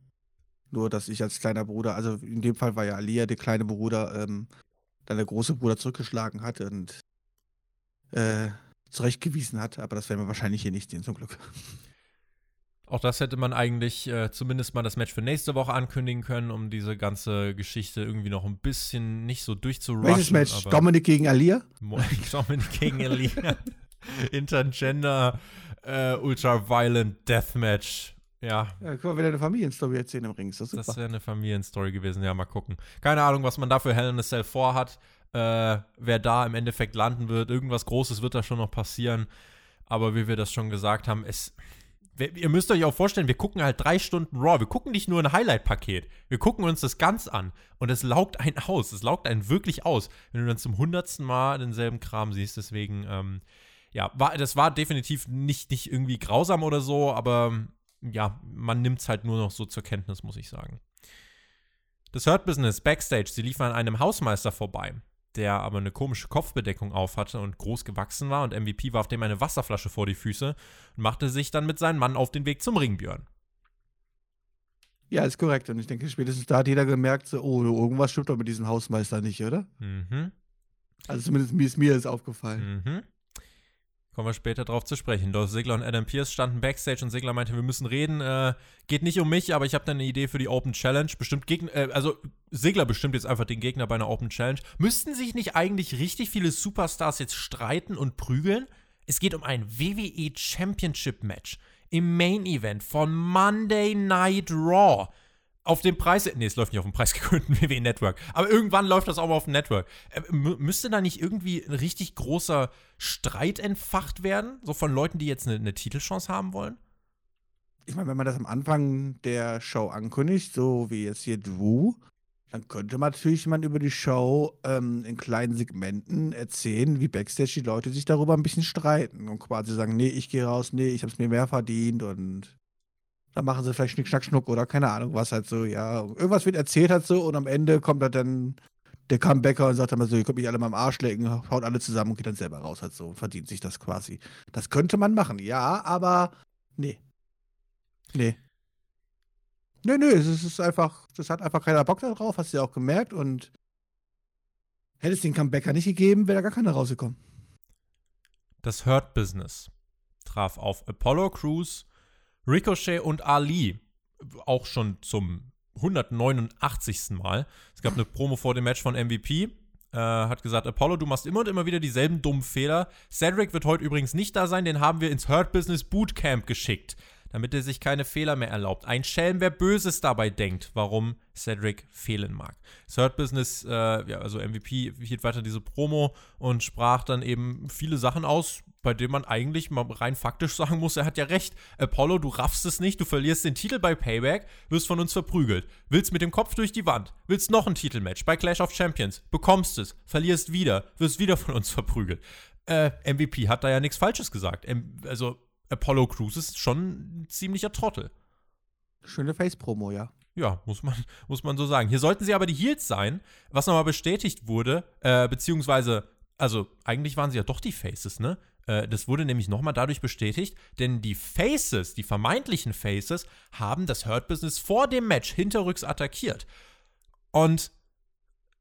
nur, dass ich als kleiner Bruder, also in dem Fall war ja Alia der kleine Bruder, ähm, dann der große Bruder zurückgeschlagen hat und äh, zurechtgewiesen hat. Aber das werden wir wahrscheinlich hier nicht sehen, zum Glück. Auch das hätte man eigentlich äh, zumindest mal das Match für nächste Woche ankündigen können, um diese ganze Geschichte irgendwie noch ein bisschen nicht so durchzurushen. Welches Match? Dominik gegen Alia? <laughs> Dominik gegen Alia. <laughs> Intergender äh, Ultra-Violent Deathmatch. Ja. Ja, können wir wieder eine Familienstory erzählen im Ring. Das, das wäre eine Familienstory gewesen. Ja, mal gucken. Keine Ahnung, was man da für Hell in a Cell vorhat. Äh, wer da im Endeffekt landen wird. Irgendwas Großes wird da schon noch passieren. Aber wie wir das schon gesagt haben, es ihr müsst euch auch vorstellen, wir gucken halt drei Stunden Raw. Wir gucken nicht nur ein Highlight-Paket. Wir gucken uns das ganz an. Und es laugt einen aus. Es laugt einen wirklich aus, wenn du dann zum hundertsten Mal denselben Kram siehst. Deswegen, ähm, ja, war, das war definitiv nicht, nicht irgendwie grausam oder so, aber ja, man nimmt es halt nur noch so zur Kenntnis, muss ich sagen. Das Hurt Business Backstage, sie liefen an einem Hausmeister vorbei der aber eine komische Kopfbedeckung auf hatte und groß gewachsen war und MVP warf dem eine Wasserflasche vor die Füße und machte sich dann mit seinem Mann auf den Weg zum Ring, Björn. Ja, ist korrekt. Und ich denke, spätestens da hat jeder gemerkt, so, oh, irgendwas stimmt doch mit diesem Hausmeister nicht, oder? Mhm. Also zumindest mir ist mir ist aufgefallen. Mhm. Kommen wir später drauf zu sprechen. Dolph Ziggler und Adam Pierce standen backstage und Ziggler meinte, wir müssen reden. Äh, geht nicht um mich, aber ich habe da eine Idee für die Open Challenge. Bestimmt Gegner, äh, also Ziggler bestimmt jetzt einfach den Gegner bei einer Open Challenge. Müssten sich nicht eigentlich richtig viele Superstars jetzt streiten und prügeln? Es geht um ein WWE Championship Match im Main Event von Monday Night Raw auf dem Preis, nee, es läuft nicht auf dem preisgekrönten <laughs> WWE Network, aber irgendwann läuft das auch mal auf dem Network. Äh, müsste da nicht irgendwie ein richtig großer Streit entfacht werden, so von Leuten, die jetzt eine, eine Titelchance haben wollen? Ich meine, wenn man das am Anfang der Show ankündigt, so wie jetzt hier Drew, dann könnte man natürlich man über die Show ähm, in kleinen Segmenten erzählen, wie Backstage die Leute sich darüber ein bisschen streiten und quasi sagen, nee, ich gehe raus, nee, ich habe es mir mehr verdient und dann machen sie vielleicht Schnick, Schnack, Schnuck oder keine Ahnung was halt so, ja. Irgendwas wird erzählt halt so und am Ende kommt halt dann der Comebacker und sagt dann mal so, ihr könnt mich alle mal am Arsch lecken, haut alle zusammen und geht dann selber raus halt so und verdient sich das quasi. Das könnte man machen, ja, aber nee. Nee. Nö, nö, es ist einfach, das hat einfach keiner Bock darauf, hast du ja auch gemerkt. Und hätte es den Comebacker nicht gegeben, wäre da gar keiner rausgekommen. Das Hurt Business traf auf Apollo Crews, Ricochet und Ali. Auch schon zum 189. Mal. Es gab eine Promo vor dem Match von MVP. Äh, hat gesagt, Apollo, du machst immer und immer wieder dieselben dummen Fehler. Cedric wird heute übrigens nicht da sein, den haben wir ins Hurt Business Bootcamp geschickt damit er sich keine Fehler mehr erlaubt. Ein Schelm, wer Böses dabei denkt, warum Cedric fehlen mag. Third Business, äh, ja, also MVP hielt weiter diese Promo und sprach dann eben viele Sachen aus, bei denen man eigentlich mal rein faktisch <laughs> sagen muss, er hat ja recht. Apollo, du raffst es nicht, du verlierst den Titel bei Payback, wirst von uns verprügelt. Willst mit dem Kopf durch die Wand, willst noch ein Titelmatch bei Clash of Champions, bekommst es, verlierst wieder, wirst wieder von uns verprügelt. Äh, MVP hat da ja nichts Falsches gesagt. also Apollo Crews ist schon ein ziemlicher Trottel. Schöne Face-Promo, ja. Ja, muss man, <laughs> muss man so sagen. Hier sollten sie aber die Heels sein, was nochmal bestätigt wurde, äh, beziehungsweise, also eigentlich waren sie ja doch die Faces, ne? Äh, das wurde nämlich nochmal dadurch bestätigt, denn die Faces, die vermeintlichen Faces, haben das Hurt Business vor dem Match hinterrücks attackiert. Und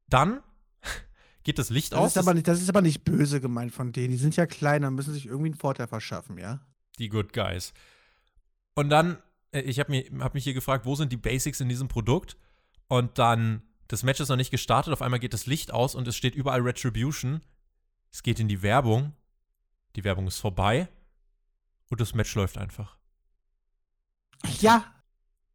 dann <laughs> geht das Licht das aus. Ist aber nicht, das ist aber nicht böse gemeint von denen. Die sind ja kleiner, müssen sich irgendwie einen Vorteil verschaffen, ja? Die Good Guys. Und dann, äh, ich habe hab mich hier gefragt, wo sind die Basics in diesem Produkt? Und dann, das Match ist noch nicht gestartet, auf einmal geht das Licht aus und es steht überall Retribution. Es geht in die Werbung. Die Werbung ist vorbei. Und das Match läuft einfach. Ja.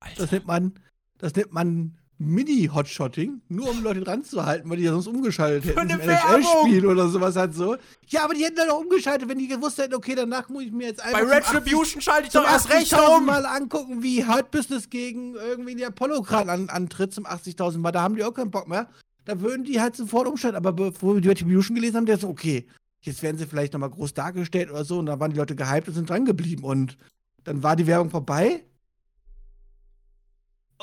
Alter. Das nennt man, das nennt man Mini-Hotshotting, nur um Leute dran zu halten, weil die ja sonst umgeschaltet hätten im NHL-Spiel oder sowas halt so. Ja, aber die hätten dann auch umgeschaltet, wenn die gewusst hätten, okay, danach muss ich mir jetzt einfach. Bei Retribution schalte ich doch erst recht um. Mal angucken, wie Hard Business gegen irgendwie die Apollo gerade an, antritt zum 80.000 Mal. Da haben die auch keinen Bock mehr. Da würden die halt sofort umschalten. Aber bevor wir die Retribution gelesen haben, der ist so, okay, jetzt werden sie vielleicht nochmal groß dargestellt oder so. Und da waren die Leute gehypt und sind dran geblieben. Und dann war die Werbung vorbei.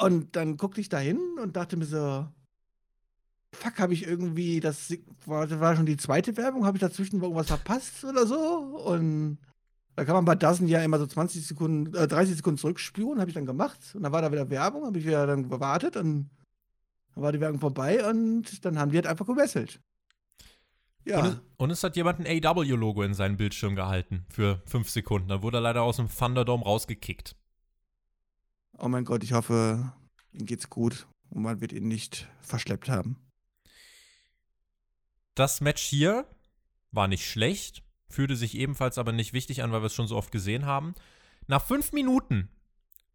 Und dann guckte ich da hin und dachte mir so, fuck, habe ich irgendwie, das war, war schon die zweite Werbung, habe ich dazwischen irgendwas verpasst oder so? Und da kann man bei Dozen ja immer so 20 Sekunden, äh, 30 Sekunden zurückspüren, habe ich dann gemacht. Und dann war da wieder Werbung, habe ich wieder dann gewartet und dann war die Werbung vorbei und dann haben die halt einfach gewesselt. Ja. Und es, und es, hat jemand ein AW-Logo in seinen Bildschirm gehalten für fünf Sekunden. Dann wurde er leider aus dem Thunderdome rausgekickt. Oh mein Gott, ich hoffe, ihm geht's gut und man wird ihn nicht verschleppt haben. Das Match hier war nicht schlecht, fühlte sich ebenfalls aber nicht wichtig an, weil wir es schon so oft gesehen haben. Nach fünf Minuten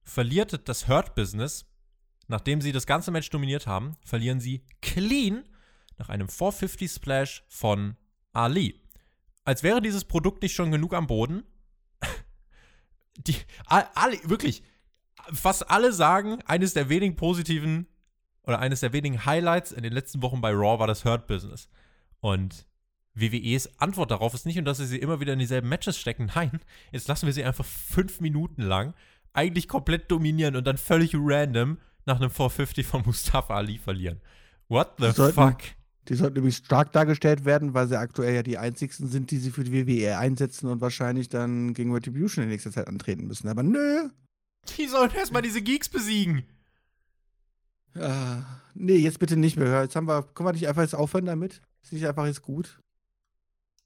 verliert das Hurt Business, nachdem sie das ganze Match dominiert haben, verlieren sie clean nach einem 450 Splash von Ali. Als wäre dieses Produkt nicht schon genug am Boden. <laughs> Die, Ali, wirklich, fast alle sagen, eines der wenigen positiven oder eines der wenigen Highlights in den letzten Wochen bei Raw war das Hurt Business. Und WWEs Antwort darauf ist nicht, und dass sie sie immer wieder in dieselben Matches stecken. <laughs> Nein, jetzt lassen wir sie einfach fünf Minuten lang eigentlich komplett dominieren und dann völlig random nach einem 450 von Mustafa Ali verlieren. What the sollten, fuck? Die sollten übrigens stark dargestellt werden, weil sie aktuell ja die einzigsten sind, die sie für die WWE einsetzen und wahrscheinlich dann gegen Retribution in nächster Zeit antreten müssen. Aber nö, die sollen erstmal diese Geeks besiegen. Ja, nee, jetzt bitte nicht mehr. Jetzt haben wir, können wir nicht einfach jetzt aufhören damit? Ist nicht einfach jetzt gut?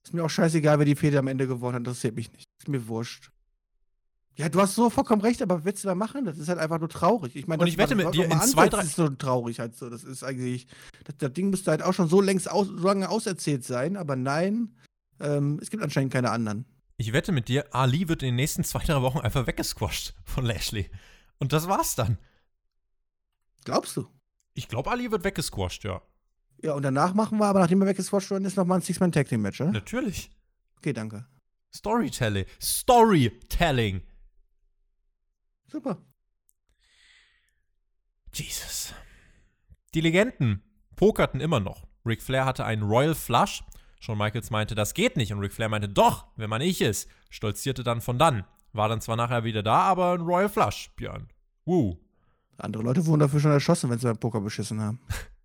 Ist mir auch scheißegal, wer die Fehde am Ende gewonnen hat, interessiert mich nicht. Ist mir wurscht. Ja, du hast so vollkommen recht, aber was willst du da machen? Das ist halt einfach nur traurig. Ich meine, und ich wette mit dir, in zwei, drei. Das ist so traurig halt so. Das ist eigentlich. Das, das Ding müsste halt auch schon so längst aus, so lange auserzählt sein, aber nein, ähm, es gibt anscheinend keine anderen. Ich wette mit dir, Ali wird in den nächsten zwei, drei Wochen einfach weggesquasht von Lashley. Und das war's dann. Glaubst du? Ich glaube, Ali wird weggesquasht, ja. Ja, und danach machen wir aber, nachdem er weggesquasht worden ist, nochmal ein Six-Man-Tag-Team-Match, oder? Natürlich. Okay, danke. Storytelling. Storytelling. Super. Jesus. Die Legenden pokerten immer noch. Ric Flair hatte einen Royal Flush Shawn Michaels meinte, das geht nicht. Und Ric Flair meinte, doch, wenn man ich ist. Stolzierte dann von dann. War dann zwar nachher wieder da, aber ein Royal Flush, Björn. Woo. Andere Leute wurden dafür schon erschossen, wenn sie beim Poker beschissen haben.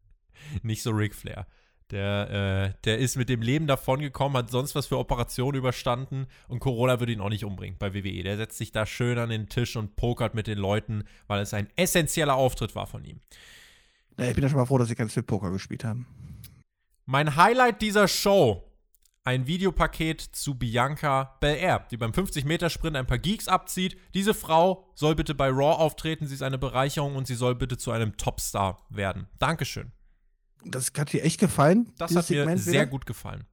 <laughs> nicht so Ric Flair. Der, äh, der ist mit dem Leben davongekommen, hat sonst was für Operationen überstanden und Corona würde ihn auch nicht umbringen bei WWE. Der setzt sich da schön an den Tisch und pokert mit den Leuten, weil es ein essentieller Auftritt war von ihm. Na, ich bin ja schon mal froh, dass sie kein Strip-Poker gespielt haben. Mein Highlight dieser Show ein Videopaket zu Bianca Belair, die beim 50-Meter-Sprint ein paar Geeks abzieht. Diese Frau soll bitte bei Raw auftreten, sie ist eine Bereicherung und sie soll bitte zu einem Topstar werden. Dankeschön. Das hat dir echt gefallen? Das hat mir Segment sehr wieder? gut gefallen.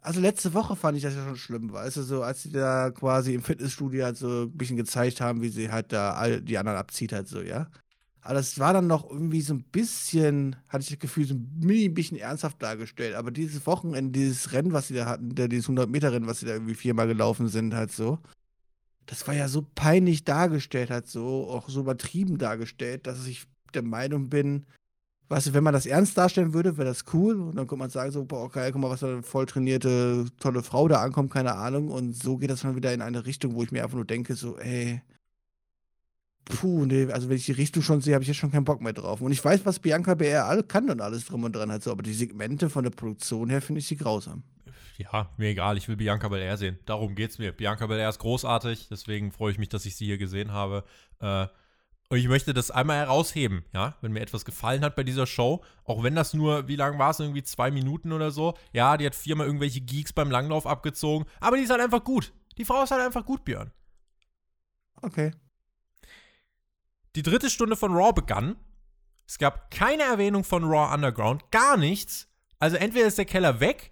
Also letzte Woche fand ich das ja schon schlimm, weißt du, so als sie da quasi im Fitnessstudio halt so ein bisschen gezeigt haben, wie sie halt da all die anderen abzieht halt so, ja. Aber das war dann noch irgendwie so ein bisschen, hatte ich das Gefühl, so ein mini bisschen ernsthaft dargestellt. Aber dieses Wochenende, dieses Rennen, was sie da hatten, dieses 100-Meter-Rennen, was sie da irgendwie viermal gelaufen sind, halt so, das war ja so peinlich dargestellt, halt so, auch so übertrieben dargestellt, dass ich der Meinung bin, weißt du, wenn man das ernst darstellen würde, wäre das cool. Und dann könnte man sagen, so, boah, geil, guck mal, was da eine voll trainierte, tolle Frau da ankommt, keine Ahnung. Und so geht das dann wieder in eine Richtung, wo ich mir einfach nur denke, so, ey, puh, nee, also wenn ich die Richtung schon sehe, habe ich jetzt schon keinen Bock mehr drauf. Und ich weiß, was Bianca BR kann und alles drum und dran hat, so, aber die Segmente von der Produktion her finde ich sie grausam. Ja, mir egal, ich will Bianca Belair sehen. Darum geht's mir. Bianca Belair ist großartig, deswegen freue ich mich, dass ich sie hier gesehen habe. Äh, und ich möchte das einmal herausheben, ja, wenn mir etwas gefallen hat bei dieser Show, auch wenn das nur, wie lange war es, irgendwie zwei Minuten oder so. Ja, die hat viermal irgendwelche Geeks beim Langlauf abgezogen, aber die ist halt einfach gut. Die Frau ist halt einfach gut, Björn. Okay. Die dritte Stunde von Raw begann. Es gab keine Erwähnung von Raw Underground, gar nichts. Also entweder ist der Keller weg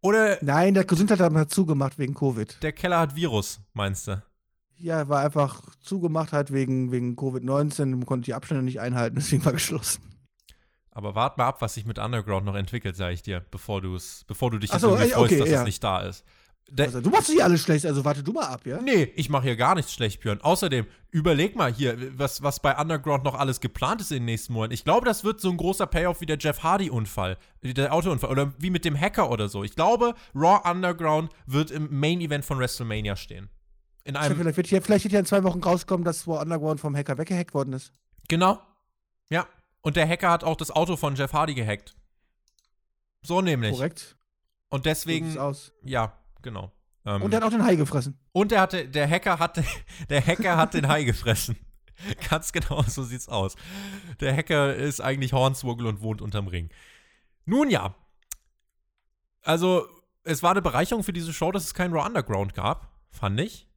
oder. Nein, der Gesundheit hat zugemacht wegen Covid. Der Keller hat Virus, meinst du? Ja, war einfach zugemacht halt wegen, wegen Covid-19 Man konnte die Abstände nicht einhalten, <laughs> deswegen war geschlossen. Aber wart mal ab, was sich mit Underground noch entwickelt, sage ich dir, bevor, bevor du dich jetzt so, freust, okay, dass ja. es nicht da ist. Der, also, du machst nicht alles schlecht, also warte du mal ab, ja? Nee, ich mache hier gar nichts schlecht, Björn. Außerdem, überleg mal hier, was, was bei Underground noch alles geplant ist in den nächsten Monaten. Ich glaube, das wird so ein großer Payoff wie der Jeff Hardy-Unfall, der Autounfall oder wie mit dem Hacker oder so. Ich glaube, Raw Underground wird im Main-Event von WrestleMania stehen. In einem vielleicht, wird hier, vielleicht wird ja in zwei Wochen rauskommen, dass Raw Underground vom Hacker weggehackt worden ist. Genau. Ja. Und der Hacker hat auch das Auto von Jeff Hardy gehackt. So nämlich. Korrekt. Und deswegen. So aus. Ja, genau. Ähm, und er hat auch den Hai gefressen. Und der hatte, der Hacker hat, <laughs> der Hacker hat den Hai gefressen. <laughs> Ganz genau, so sieht's aus. Der Hacker ist eigentlich Hornswoggle und wohnt unterm Ring. Nun ja. Also, es war eine Bereicherung für diese Show, dass es kein Raw Underground gab, fand ich.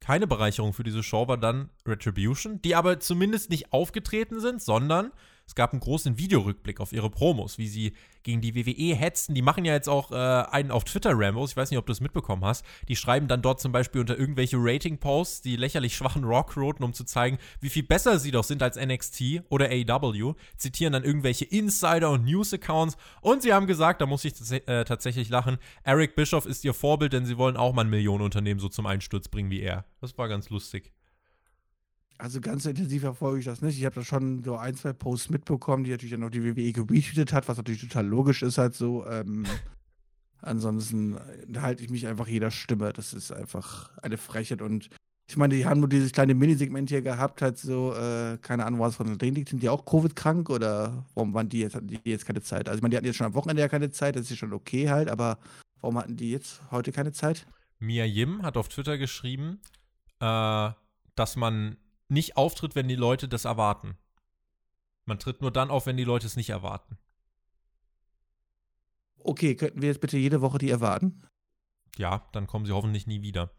Keine Bereicherung für diese Show war dann Retribution, die aber zumindest nicht aufgetreten sind, sondern es gab einen großen Videorückblick auf ihre Promos, wie sie gegen die WWE hetzten. Die machen ja jetzt auch äh, einen auf Twitter, Rambos. Ich weiß nicht, ob du es mitbekommen hast. Die schreiben dann dort zum Beispiel unter irgendwelche Rating-Posts die lächerlich schwachen Rock-Roten, um zu zeigen, wie viel besser sie doch sind als NXT oder AEW. Zitieren dann irgendwelche Insider- und News-Accounts. Und sie haben gesagt, da muss ich äh, tatsächlich lachen, Eric Bischoff ist ihr Vorbild, denn sie wollen auch mal ein Millionenunternehmen so zum Einsturz bringen wie er. Das war ganz lustig. Also ganz intensiv verfolge ich das nicht. Ich habe da schon so ein, zwei Posts mitbekommen, die natürlich dann auch die WWE geretweetet hat, was natürlich total logisch ist halt so. Ähm, ansonsten halte ich mich einfach jeder Stimme. Das ist einfach eine Frechheit und ich meine, die haben nur dieses kleine Minisegment hier gehabt, halt so, äh, keine Ahnung, was von drin liegt. Sind die auch Covid-krank oder warum waren die jetzt, hatten die jetzt keine Zeit? Also ich meine, die hatten jetzt schon am Wochenende ja keine Zeit, das ist ja schon okay halt, aber warum hatten die jetzt heute keine Zeit? Mia Yim hat auf Twitter geschrieben, äh, dass man nicht auftritt, wenn die Leute das erwarten. Man tritt nur dann auf, wenn die Leute es nicht erwarten. Okay, könnten wir jetzt bitte jede Woche die erwarten? Ja, dann kommen sie hoffentlich nie wieder.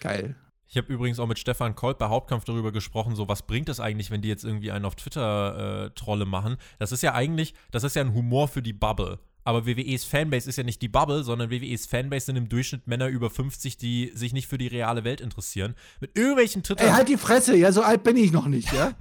Geil. Ich habe übrigens auch mit Stefan Kolb bei Hauptkampf darüber gesprochen, so was bringt es eigentlich, wenn die jetzt irgendwie einen auf Twitter äh, Trolle machen. Das ist ja eigentlich, das ist ja ein Humor für die Bubble. Aber WWEs Fanbase ist ja nicht die Bubble, sondern WWEs Fanbase sind im Durchschnitt Männer über 50, die sich nicht für die reale Welt interessieren. Mit irgendwelchen Twitter. Ey, halt die Fresse, ja, so alt bin ich noch nicht, ja?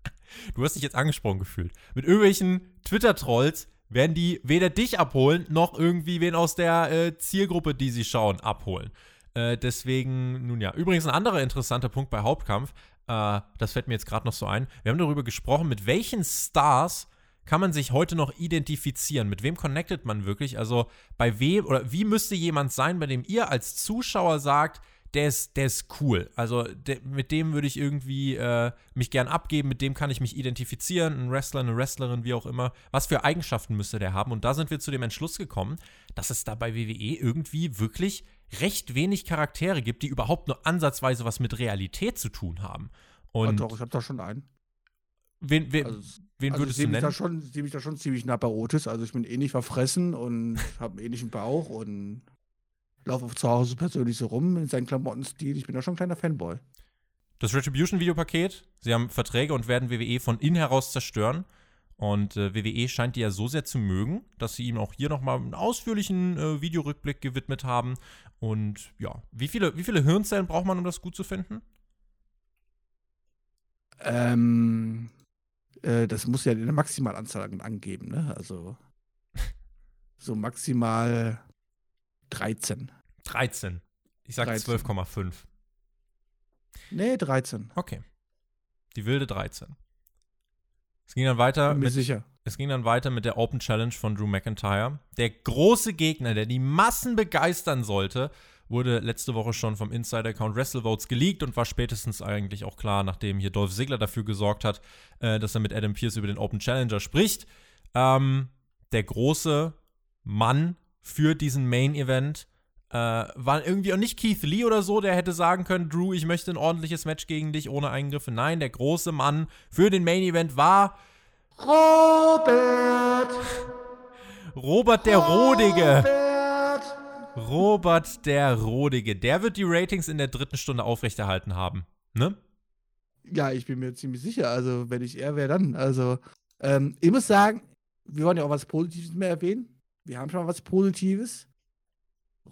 <laughs> du hast dich jetzt angesprochen gefühlt. Mit irgendwelchen Twitter-Trolls werden die weder dich abholen, noch irgendwie wen aus der äh, Zielgruppe, die sie schauen, abholen. Äh, deswegen, nun ja. Übrigens ein anderer interessanter Punkt bei Hauptkampf, äh, das fällt mir jetzt gerade noch so ein. Wir haben darüber gesprochen, mit welchen Stars kann man sich heute noch identifizieren? Mit wem connectet man wirklich? Also bei wem oder wie müsste jemand sein, bei dem ihr als Zuschauer sagt, der ist, der ist cool. Also der, mit dem würde ich irgendwie äh, mich gern abgeben, mit dem kann ich mich identifizieren, ein Wrestler, eine Wrestlerin, wie auch immer. Was für Eigenschaften müsste der haben? Und da sind wir zu dem Entschluss gekommen, dass es da bei WWE irgendwie wirklich recht wenig Charaktere gibt, die überhaupt nur ansatzweise was mit Realität zu tun haben. Und ja, doch, ich habe da schon einen. Wen, wen, also, wen also würdest du nennen? Da schon, sehe mich da schon ziemlich nah bei Otis. Also ich bin ähnlich verfressen und <laughs> habe einen ähnlichen Bauch und laufe zu Hause persönlich so rum in seinem Klamottenstil. Ich bin da schon ein kleiner Fanboy. Das Retribution-Videopaket, sie haben Verträge und werden WWE von innen heraus zerstören. Und äh, WWE scheint die ja so sehr zu mögen, dass sie ihm auch hier nochmal einen ausführlichen äh, Videorückblick gewidmet haben. Und ja, wie viele, wie viele Hirnzellen braucht man, um das gut zu finden? Ähm, äh, das muss ja eine Maximalanzahl angeben, ne? Also <laughs> so maximal 13. 13. Ich sag 12,5. Nee, 13. Okay. Die wilde 13. Es ging dann weiter Bin mir mit, sicher. Es ging dann weiter mit der Open Challenge von Drew McIntyre. Der große Gegner, der die Massen begeistern sollte, wurde letzte Woche schon vom Insider-Account WrestleVotes geleakt und war spätestens eigentlich auch klar, nachdem hier Dolph Ziggler dafür gesorgt hat, äh, dass er mit Adam Pierce über den Open Challenger spricht. Ähm, der große Mann für diesen Main-Event äh, war irgendwie auch nicht Keith Lee oder so, der hätte sagen können, Drew, ich möchte ein ordentliches Match gegen dich ohne Eingriffe. Nein, der große Mann für den Main-Event war Robert. Robert der Rodige. Robert der Rodige. Der wird die Ratings in der dritten Stunde aufrechterhalten haben. Ne? Ja, ich bin mir ziemlich sicher. Also, wenn ich er wäre, dann. Also, ähm, ich muss sagen, wir wollen ja auch was Positives mehr erwähnen. Wir haben schon mal was Positives.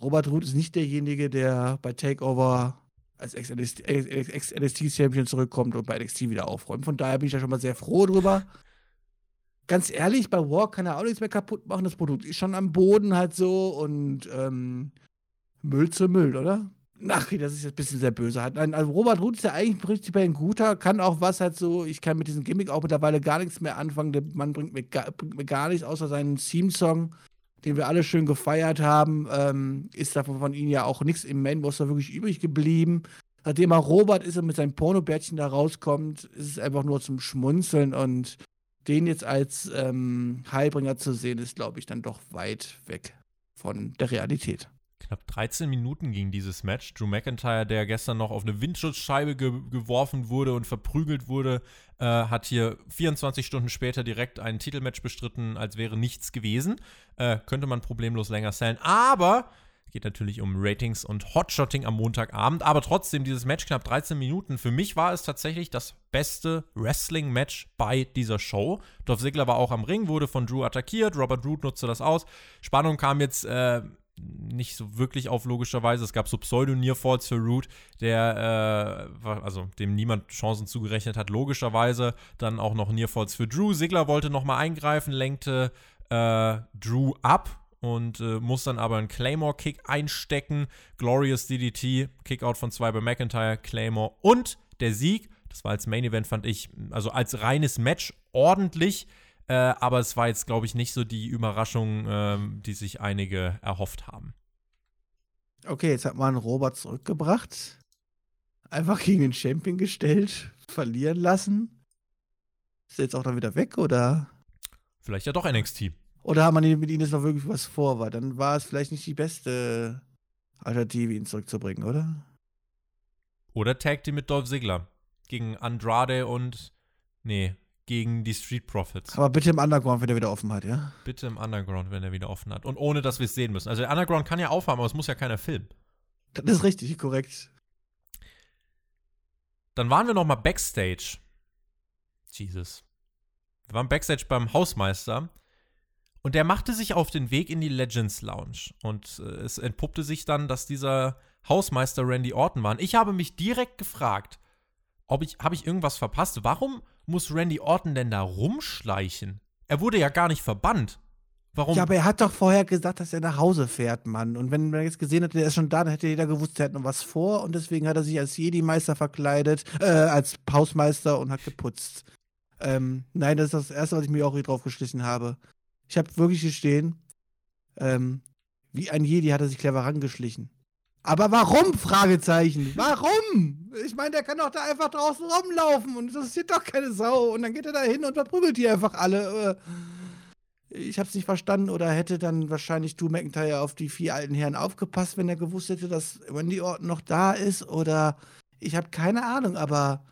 Robert Root ist nicht derjenige, der bei Takeover als Ex-NXT-Champion zurückkommt und bei NXT wieder aufräumt. Von daher bin ich da schon mal sehr froh drüber. Ganz ehrlich, bei War kann er auch nichts mehr kaputt machen. Das Produkt ist schon am Boden halt so und ähm, Müll zu Müll, oder? Ach, das ist jetzt ein bisschen sehr böse. Also Robert Root ist ja eigentlich prinzipiell ein guter, kann auch was halt so, ich kann mit diesem Gimmick auch mittlerweile gar nichts mehr anfangen. Der Mann bringt mir gar, bringt mir gar nichts außer seinen Theme-Song den wir alle schön gefeiert haben, ähm, ist davon von ihm ja auch nichts im Main-Roster wirklich übrig geblieben. Nachdem er Robert ist und mit seinem Pornobärtchen da rauskommt, ist es einfach nur zum Schmunzeln und den jetzt als ähm, Heilbringer zu sehen, ist, glaube ich, dann doch weit weg von der Realität. Knapp 13 Minuten ging dieses Match. Drew McIntyre, der gestern noch auf eine Windschutzscheibe ge geworfen wurde und verprügelt wurde, äh, hat hier 24 Stunden später direkt ein Titelmatch bestritten, als wäre nichts gewesen. Äh, könnte man problemlos länger zählen. Aber geht natürlich um Ratings und Hotshotting am Montagabend. Aber trotzdem, dieses Match knapp 13 Minuten. Für mich war es tatsächlich das beste Wrestling-Match bei dieser Show. Dolph Ziggler war auch am Ring, wurde von Drew attackiert. Robert Root nutzte das aus. Spannung kam jetzt. Äh, nicht so wirklich auf, logischerweise. Es gab so Pseudo-Nearfalls für Root, der, äh, also dem niemand Chancen zugerechnet hat, logischerweise. Dann auch noch Nearfalls für Drew. Sigler wollte nochmal eingreifen, lenkte äh, Drew ab und äh, muss dann aber einen Claymore-Kick einstecken. Glorious DDT, Kickout von zwei bei McIntyre, Claymore und der Sieg. Das war als Main Event, fand ich, also als reines Match ordentlich. Äh, aber es war jetzt, glaube ich, nicht so die Überraschung, äh, die sich einige erhofft haben. Okay, jetzt hat man Robert zurückgebracht. Einfach gegen den Champion gestellt, verlieren lassen. Ist er jetzt auch dann wieder weg, oder? Vielleicht ja doch NXT. Oder hat man mit ihnen jetzt noch wirklich was vor? Weil dann war es vielleicht nicht die beste Alternative, ihn zurückzubringen, oder? Oder Tag Team mit Dolph Ziggler. Gegen Andrade und. Nee, gegen die Street Profits. Aber bitte im Underground, wenn er wieder offen hat, ja? Bitte im Underground, wenn er wieder offen hat. Und ohne, dass wir es sehen müssen. Also der Underground kann ja aufhaben, aber es muss ja keiner filmen. Das ist richtig, korrekt. Dann waren wir noch mal Backstage. Jesus. Wir waren Backstage beim Hausmeister. Und der machte sich auf den Weg in die Legends Lounge. Und äh, es entpuppte sich dann, dass dieser Hausmeister Randy Orton war. Und ich habe mich direkt gefragt, ob ich, habe ich irgendwas verpasst? Warum muss Randy Orton denn da rumschleichen? Er wurde ja gar nicht verbannt. Warum? Ja, aber er hat doch vorher gesagt, dass er nach Hause fährt, Mann. Und wenn man jetzt gesehen hätte, er ist schon da, dann hätte jeder gewusst, er hat noch was vor. Und deswegen hat er sich als Jedi-Meister verkleidet, äh, als Hausmeister und hat geputzt. Ähm, nein, das ist das Erste, was ich mir auch hier drauf geschlichen habe. Ich habe wirklich gestehen, ähm, wie ein Jedi hat er sich clever rangeschlichen. Aber warum? Fragezeichen. Warum? Ich meine, der kann doch da einfach draußen rumlaufen und das interessiert doch keine Sau. Und dann geht er da hin und verprügelt die einfach alle. Äh, ich hab's nicht verstanden oder hätte dann wahrscheinlich du McIntyre auf die vier alten Herren aufgepasst, wenn er gewusst hätte, dass Wendy Orton noch da ist oder ich habe keine Ahnung, aber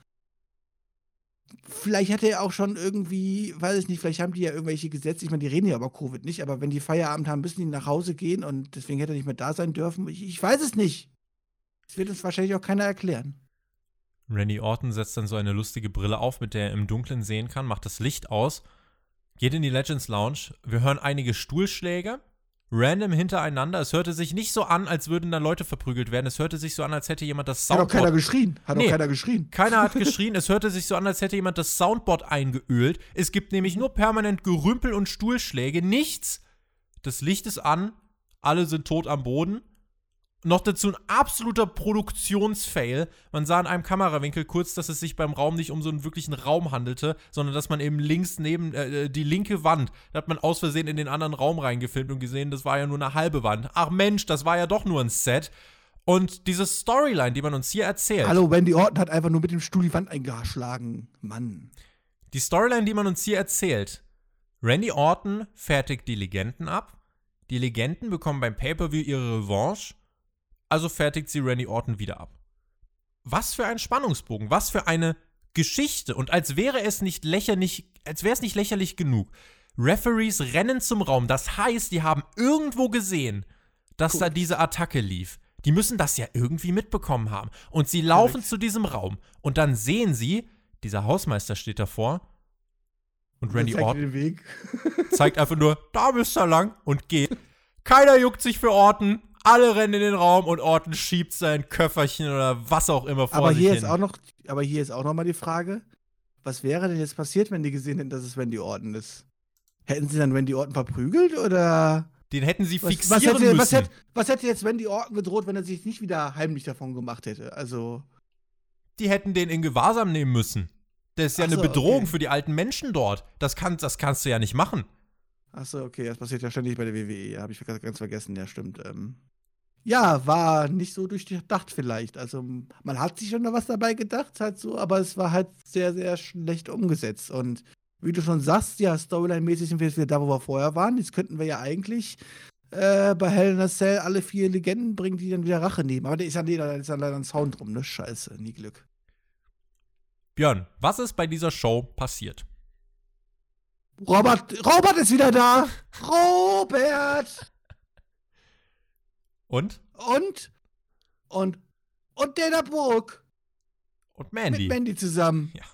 vielleicht hätte er auch schon irgendwie, weiß ich nicht, vielleicht haben die ja irgendwelche Gesetze, ich meine, die reden ja über Covid nicht, aber wenn die Feierabend haben, müssen die nach Hause gehen und deswegen hätte er nicht mehr da sein dürfen. Ich, ich weiß es nicht. Das wird uns wahrscheinlich auch keiner erklären. Randy Orton setzt dann so eine lustige Brille auf, mit der er im Dunkeln sehen kann, macht das Licht aus, geht in die Legends Lounge. Wir hören einige Stuhlschläge random hintereinander. Es hörte sich nicht so an, als würden da Leute verprügelt werden. Es hörte sich so an, als hätte jemand das Soundboard. Hat auch keiner geschrien. Hat nee, auch keiner geschrien. Keiner hat <laughs> geschrien. es hörte sich so an, als hätte jemand das Soundboard eingeölt. Es gibt nämlich nur permanent Gerümpel und Stuhlschläge. Nichts. Das Licht ist an. Alle sind tot am Boden. Noch dazu ein absoluter Produktionsfail. Man sah in einem Kamerawinkel kurz, dass es sich beim Raum nicht um so einen wirklichen Raum handelte, sondern dass man eben links neben äh, äh, die linke Wand, da hat man aus Versehen in den anderen Raum reingefilmt und gesehen, das war ja nur eine halbe Wand. Ach Mensch, das war ja doch nur ein Set. Und diese Storyline, die man uns hier erzählt. Hallo, Wendy Orton hat einfach nur mit dem Stuhl die Wand eingeschlagen. Mann. Die Storyline, die man uns hier erzählt. Randy Orton fertigt die Legenden ab. Die Legenden bekommen beim Pay-Per-View ihre Revanche also fertigt sie Randy Orton wieder ab. Was für ein Spannungsbogen, was für eine Geschichte. Und als wäre es nicht lächerlich, als wäre es nicht lächerlich genug. Referees rennen zum Raum. Das heißt, die haben irgendwo gesehen, dass cool. da diese Attacke lief. Die müssen das ja irgendwie mitbekommen haben. Und sie laufen Alex. zu diesem Raum. Und dann sehen sie, dieser Hausmeister steht davor. Und Randy Orton zeigt einfach nur, da bist du lang und geht. Keiner juckt sich für Orton. Alle rennen in den Raum und Orton schiebt sein Köfferchen oder was auch immer vor aber sich hier hin. Ist auch noch, aber hier ist auch noch mal die Frage, was wäre denn jetzt passiert, wenn die gesehen hätten, dass es Randy Orton ist? Hätten sie dann Randy Orton verprügelt oder den hätten sie fixieren was, was hätte, müssen. Was hätte, was hätte jetzt Randy Orton gedroht, wenn er sich nicht wieder heimlich davon gemacht hätte? Also die hätten den in Gewahrsam nehmen müssen. Das ist ja so, eine Bedrohung okay. für die alten Menschen dort. Das, kann, das kannst du ja nicht machen. Achso, okay, das passiert ja ständig bei der WWE. Ja, habe ich ganz vergessen. Ja, stimmt. Ähm, ja, war nicht so durchdacht vielleicht. Also man hat sich schon noch was dabei gedacht, halt so, aber es war halt sehr, sehr schlecht umgesetzt. Und wie du schon sagst, ja, Storyline-mäßig sind wir jetzt wieder da, wo wir vorher waren. Jetzt könnten wir ja eigentlich äh, bei Hell in a Cell alle vier Legenden bringen, die dann wieder Rache nehmen. Aber da ist ja leider, ist ja leider ein Sound drum, ne? Scheiße, nie Glück. Björn, was ist bei dieser Show passiert? Robert, Robert ist wieder da! Robert! Und? Und? Und? Und Dana Brooke. Und Mandy. Mit Mandy zusammen. Ja.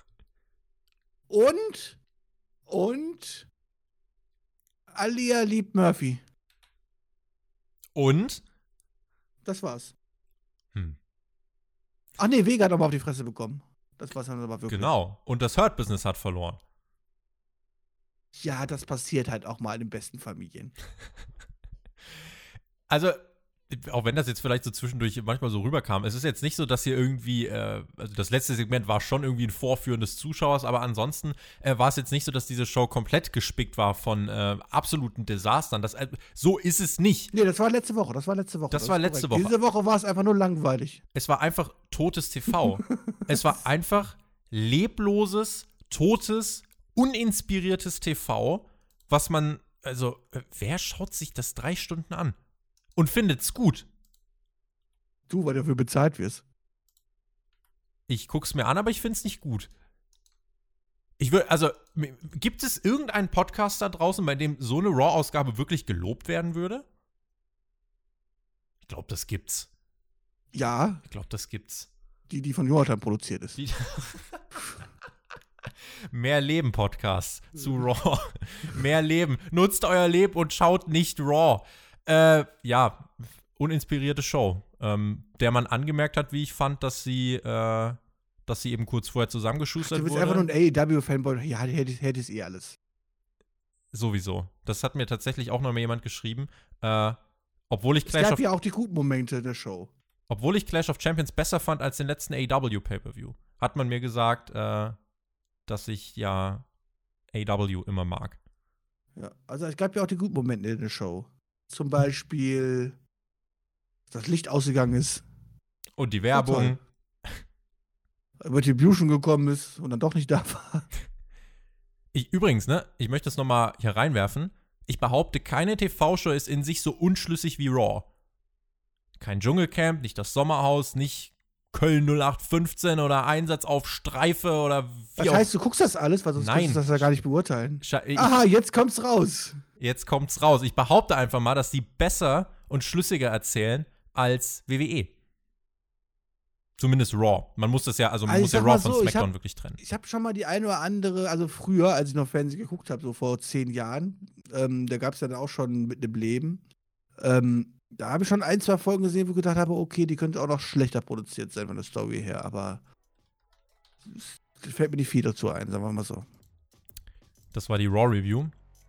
Und? Und? Alia liebt Murphy. Und? Das war's. Hm. Ach nee, Vega hat aber auf die Fresse bekommen. Das war's dann aber wirklich. Genau. Und das Hurt-Business hat verloren. Ja, das passiert halt auch mal in den besten Familien. <laughs> also, auch wenn das jetzt vielleicht so zwischendurch manchmal so rüberkam, es ist jetzt nicht so, dass hier irgendwie, äh, also das letzte Segment war schon irgendwie ein Vorführen des Zuschauers, aber ansonsten äh, war es jetzt nicht so, dass diese Show komplett gespickt war von äh, absoluten Desastern. Das, äh, so ist es nicht. Nee, das war letzte Woche, das war letzte Woche. Das, das war letzte korrekt. Woche. Diese Woche war es einfach nur langweilig. Es war einfach totes TV. <laughs> es war einfach lebloses, totes, uninspiriertes TV, was man, also, äh, wer schaut sich das drei Stunden an? Und findet's gut. Du, weil du dafür bezahlt wirst. Ich guck's mir an, aber ich find's nicht gut. Ich würde, also, gibt es irgendeinen Podcast da draußen, bei dem so eine Raw-Ausgabe wirklich gelobt werden würde? Ich glaube, das gibt's. Ja. Ich glaube, das gibt's. Die, die von Jonathan produziert ist. <laughs> Mehr Leben Podcasts zu Raw. <laughs> Mehr Leben. Nutzt euer Leben und schaut nicht Raw. Äh, ja, uninspirierte Show, ähm, der man angemerkt hat, wie ich fand, dass sie, äh, dass sie eben kurz vorher zusammengeschustert wurde. Du bist wurde. einfach nur ein AEW-Fanboy. Ja, hätte es eh alles. Sowieso. Das hat mir tatsächlich auch noch mal jemand geschrieben. Äh, obwohl ich Clash es gab ja auch die guten Momente der Show. Obwohl ich Clash of Champions besser fand als den letzten AEW Pay-Per-View, hat man mir gesagt, äh, dass ich ja AEW immer mag. Ja, also es gab ja auch die guten Momente in der Show. Zum Beispiel das Licht ausgegangen ist. Und die Werbung. Retribution gekommen ist und dann doch nicht da war. <laughs> Ich, übrigens, ne, ich möchte es nochmal hier reinwerfen. Ich behaupte, keine TV-Show ist in sich so unschlüssig wie Raw. Kein Dschungelcamp, nicht das Sommerhaus, nicht Köln 0815 oder Einsatz auf Streife oder wie Das heißt, du guckst das alles, weil sonst Nein. kannst du das ja gar nicht beurteilen. Ich, Aha, jetzt kommt's raus. Jetzt kommt's raus. Ich behaupte einfach mal, dass die besser und schlüssiger erzählen als WWE. Zumindest Raw. Man muss das ja, also man Also muss ja Raw von so, ich SmackDown hab- wirklich trennen. Ich habe schon mal die eine oder andere, also früher, als ich noch Fernsehen geguckt habe, so vor zehn Jahren, ähm, da gab es ja dann auch schon mit dem Leben. Ähm, da habe ich schon ein, zwei Folgen gesehen, wo ich gedacht habe, okay, die könnte auch noch schlechter produziert sein von der Story her, aber es fällt mir nicht viel dazu ein, sagen wir mal so. Das war die Raw Review.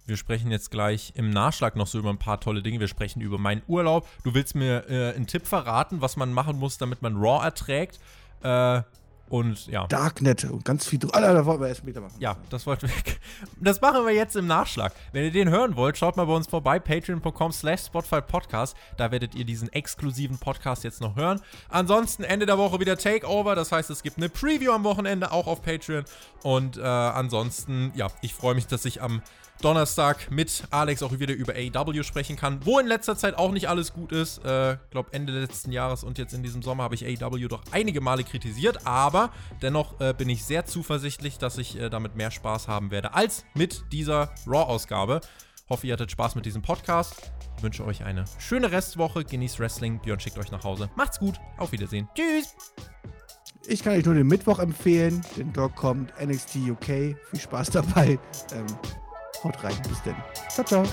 Wir sprechen jetzt gleich im Nachschlag noch so über ein paar tolle Dinge. Wir sprechen über meinen Urlaub. Du willst mir äh, einen Tipp verraten, was man machen muss, damit man Raw erträgt. Äh, und ja. Darknet und ganz viel. Ah, da wollen wir erst später machen. Ja, das wollte weg. Das machen wir jetzt im Nachschlag. Wenn ihr den hören wollt, schaut mal bei uns vorbei, patreon.com slash Spotify Podcast. Da werdet ihr diesen exklusiven Podcast jetzt noch hören. Ansonsten Ende der Woche wieder Takeover. Das heißt, es gibt eine Preview am Wochenende, auch auf Patreon. Und äh, ansonsten, ja, ich freue mich, dass ich am Donnerstag mit Alex auch wieder über AEW sprechen kann, wo in letzter Zeit auch nicht alles gut ist. Ich äh, glaube, Ende letzten Jahres und jetzt in diesem Sommer habe ich AEW doch einige Male kritisiert, aber dennoch äh, bin ich sehr zuversichtlich, dass ich äh, damit mehr Spaß haben werde als mit dieser Raw-Ausgabe. Hoffe, ihr hattet Spaß mit diesem Podcast. Ich wünsche euch eine schöne Restwoche. Genießt Wrestling. Björn schickt euch nach Hause. Macht's gut. Auf Wiedersehen. Tschüss. Ich kann euch nur den Mittwoch empfehlen. Den Dog kommt NXT UK. Viel Spaß dabei. Ähm, haut rein. Bis denn. Ciao, ciao.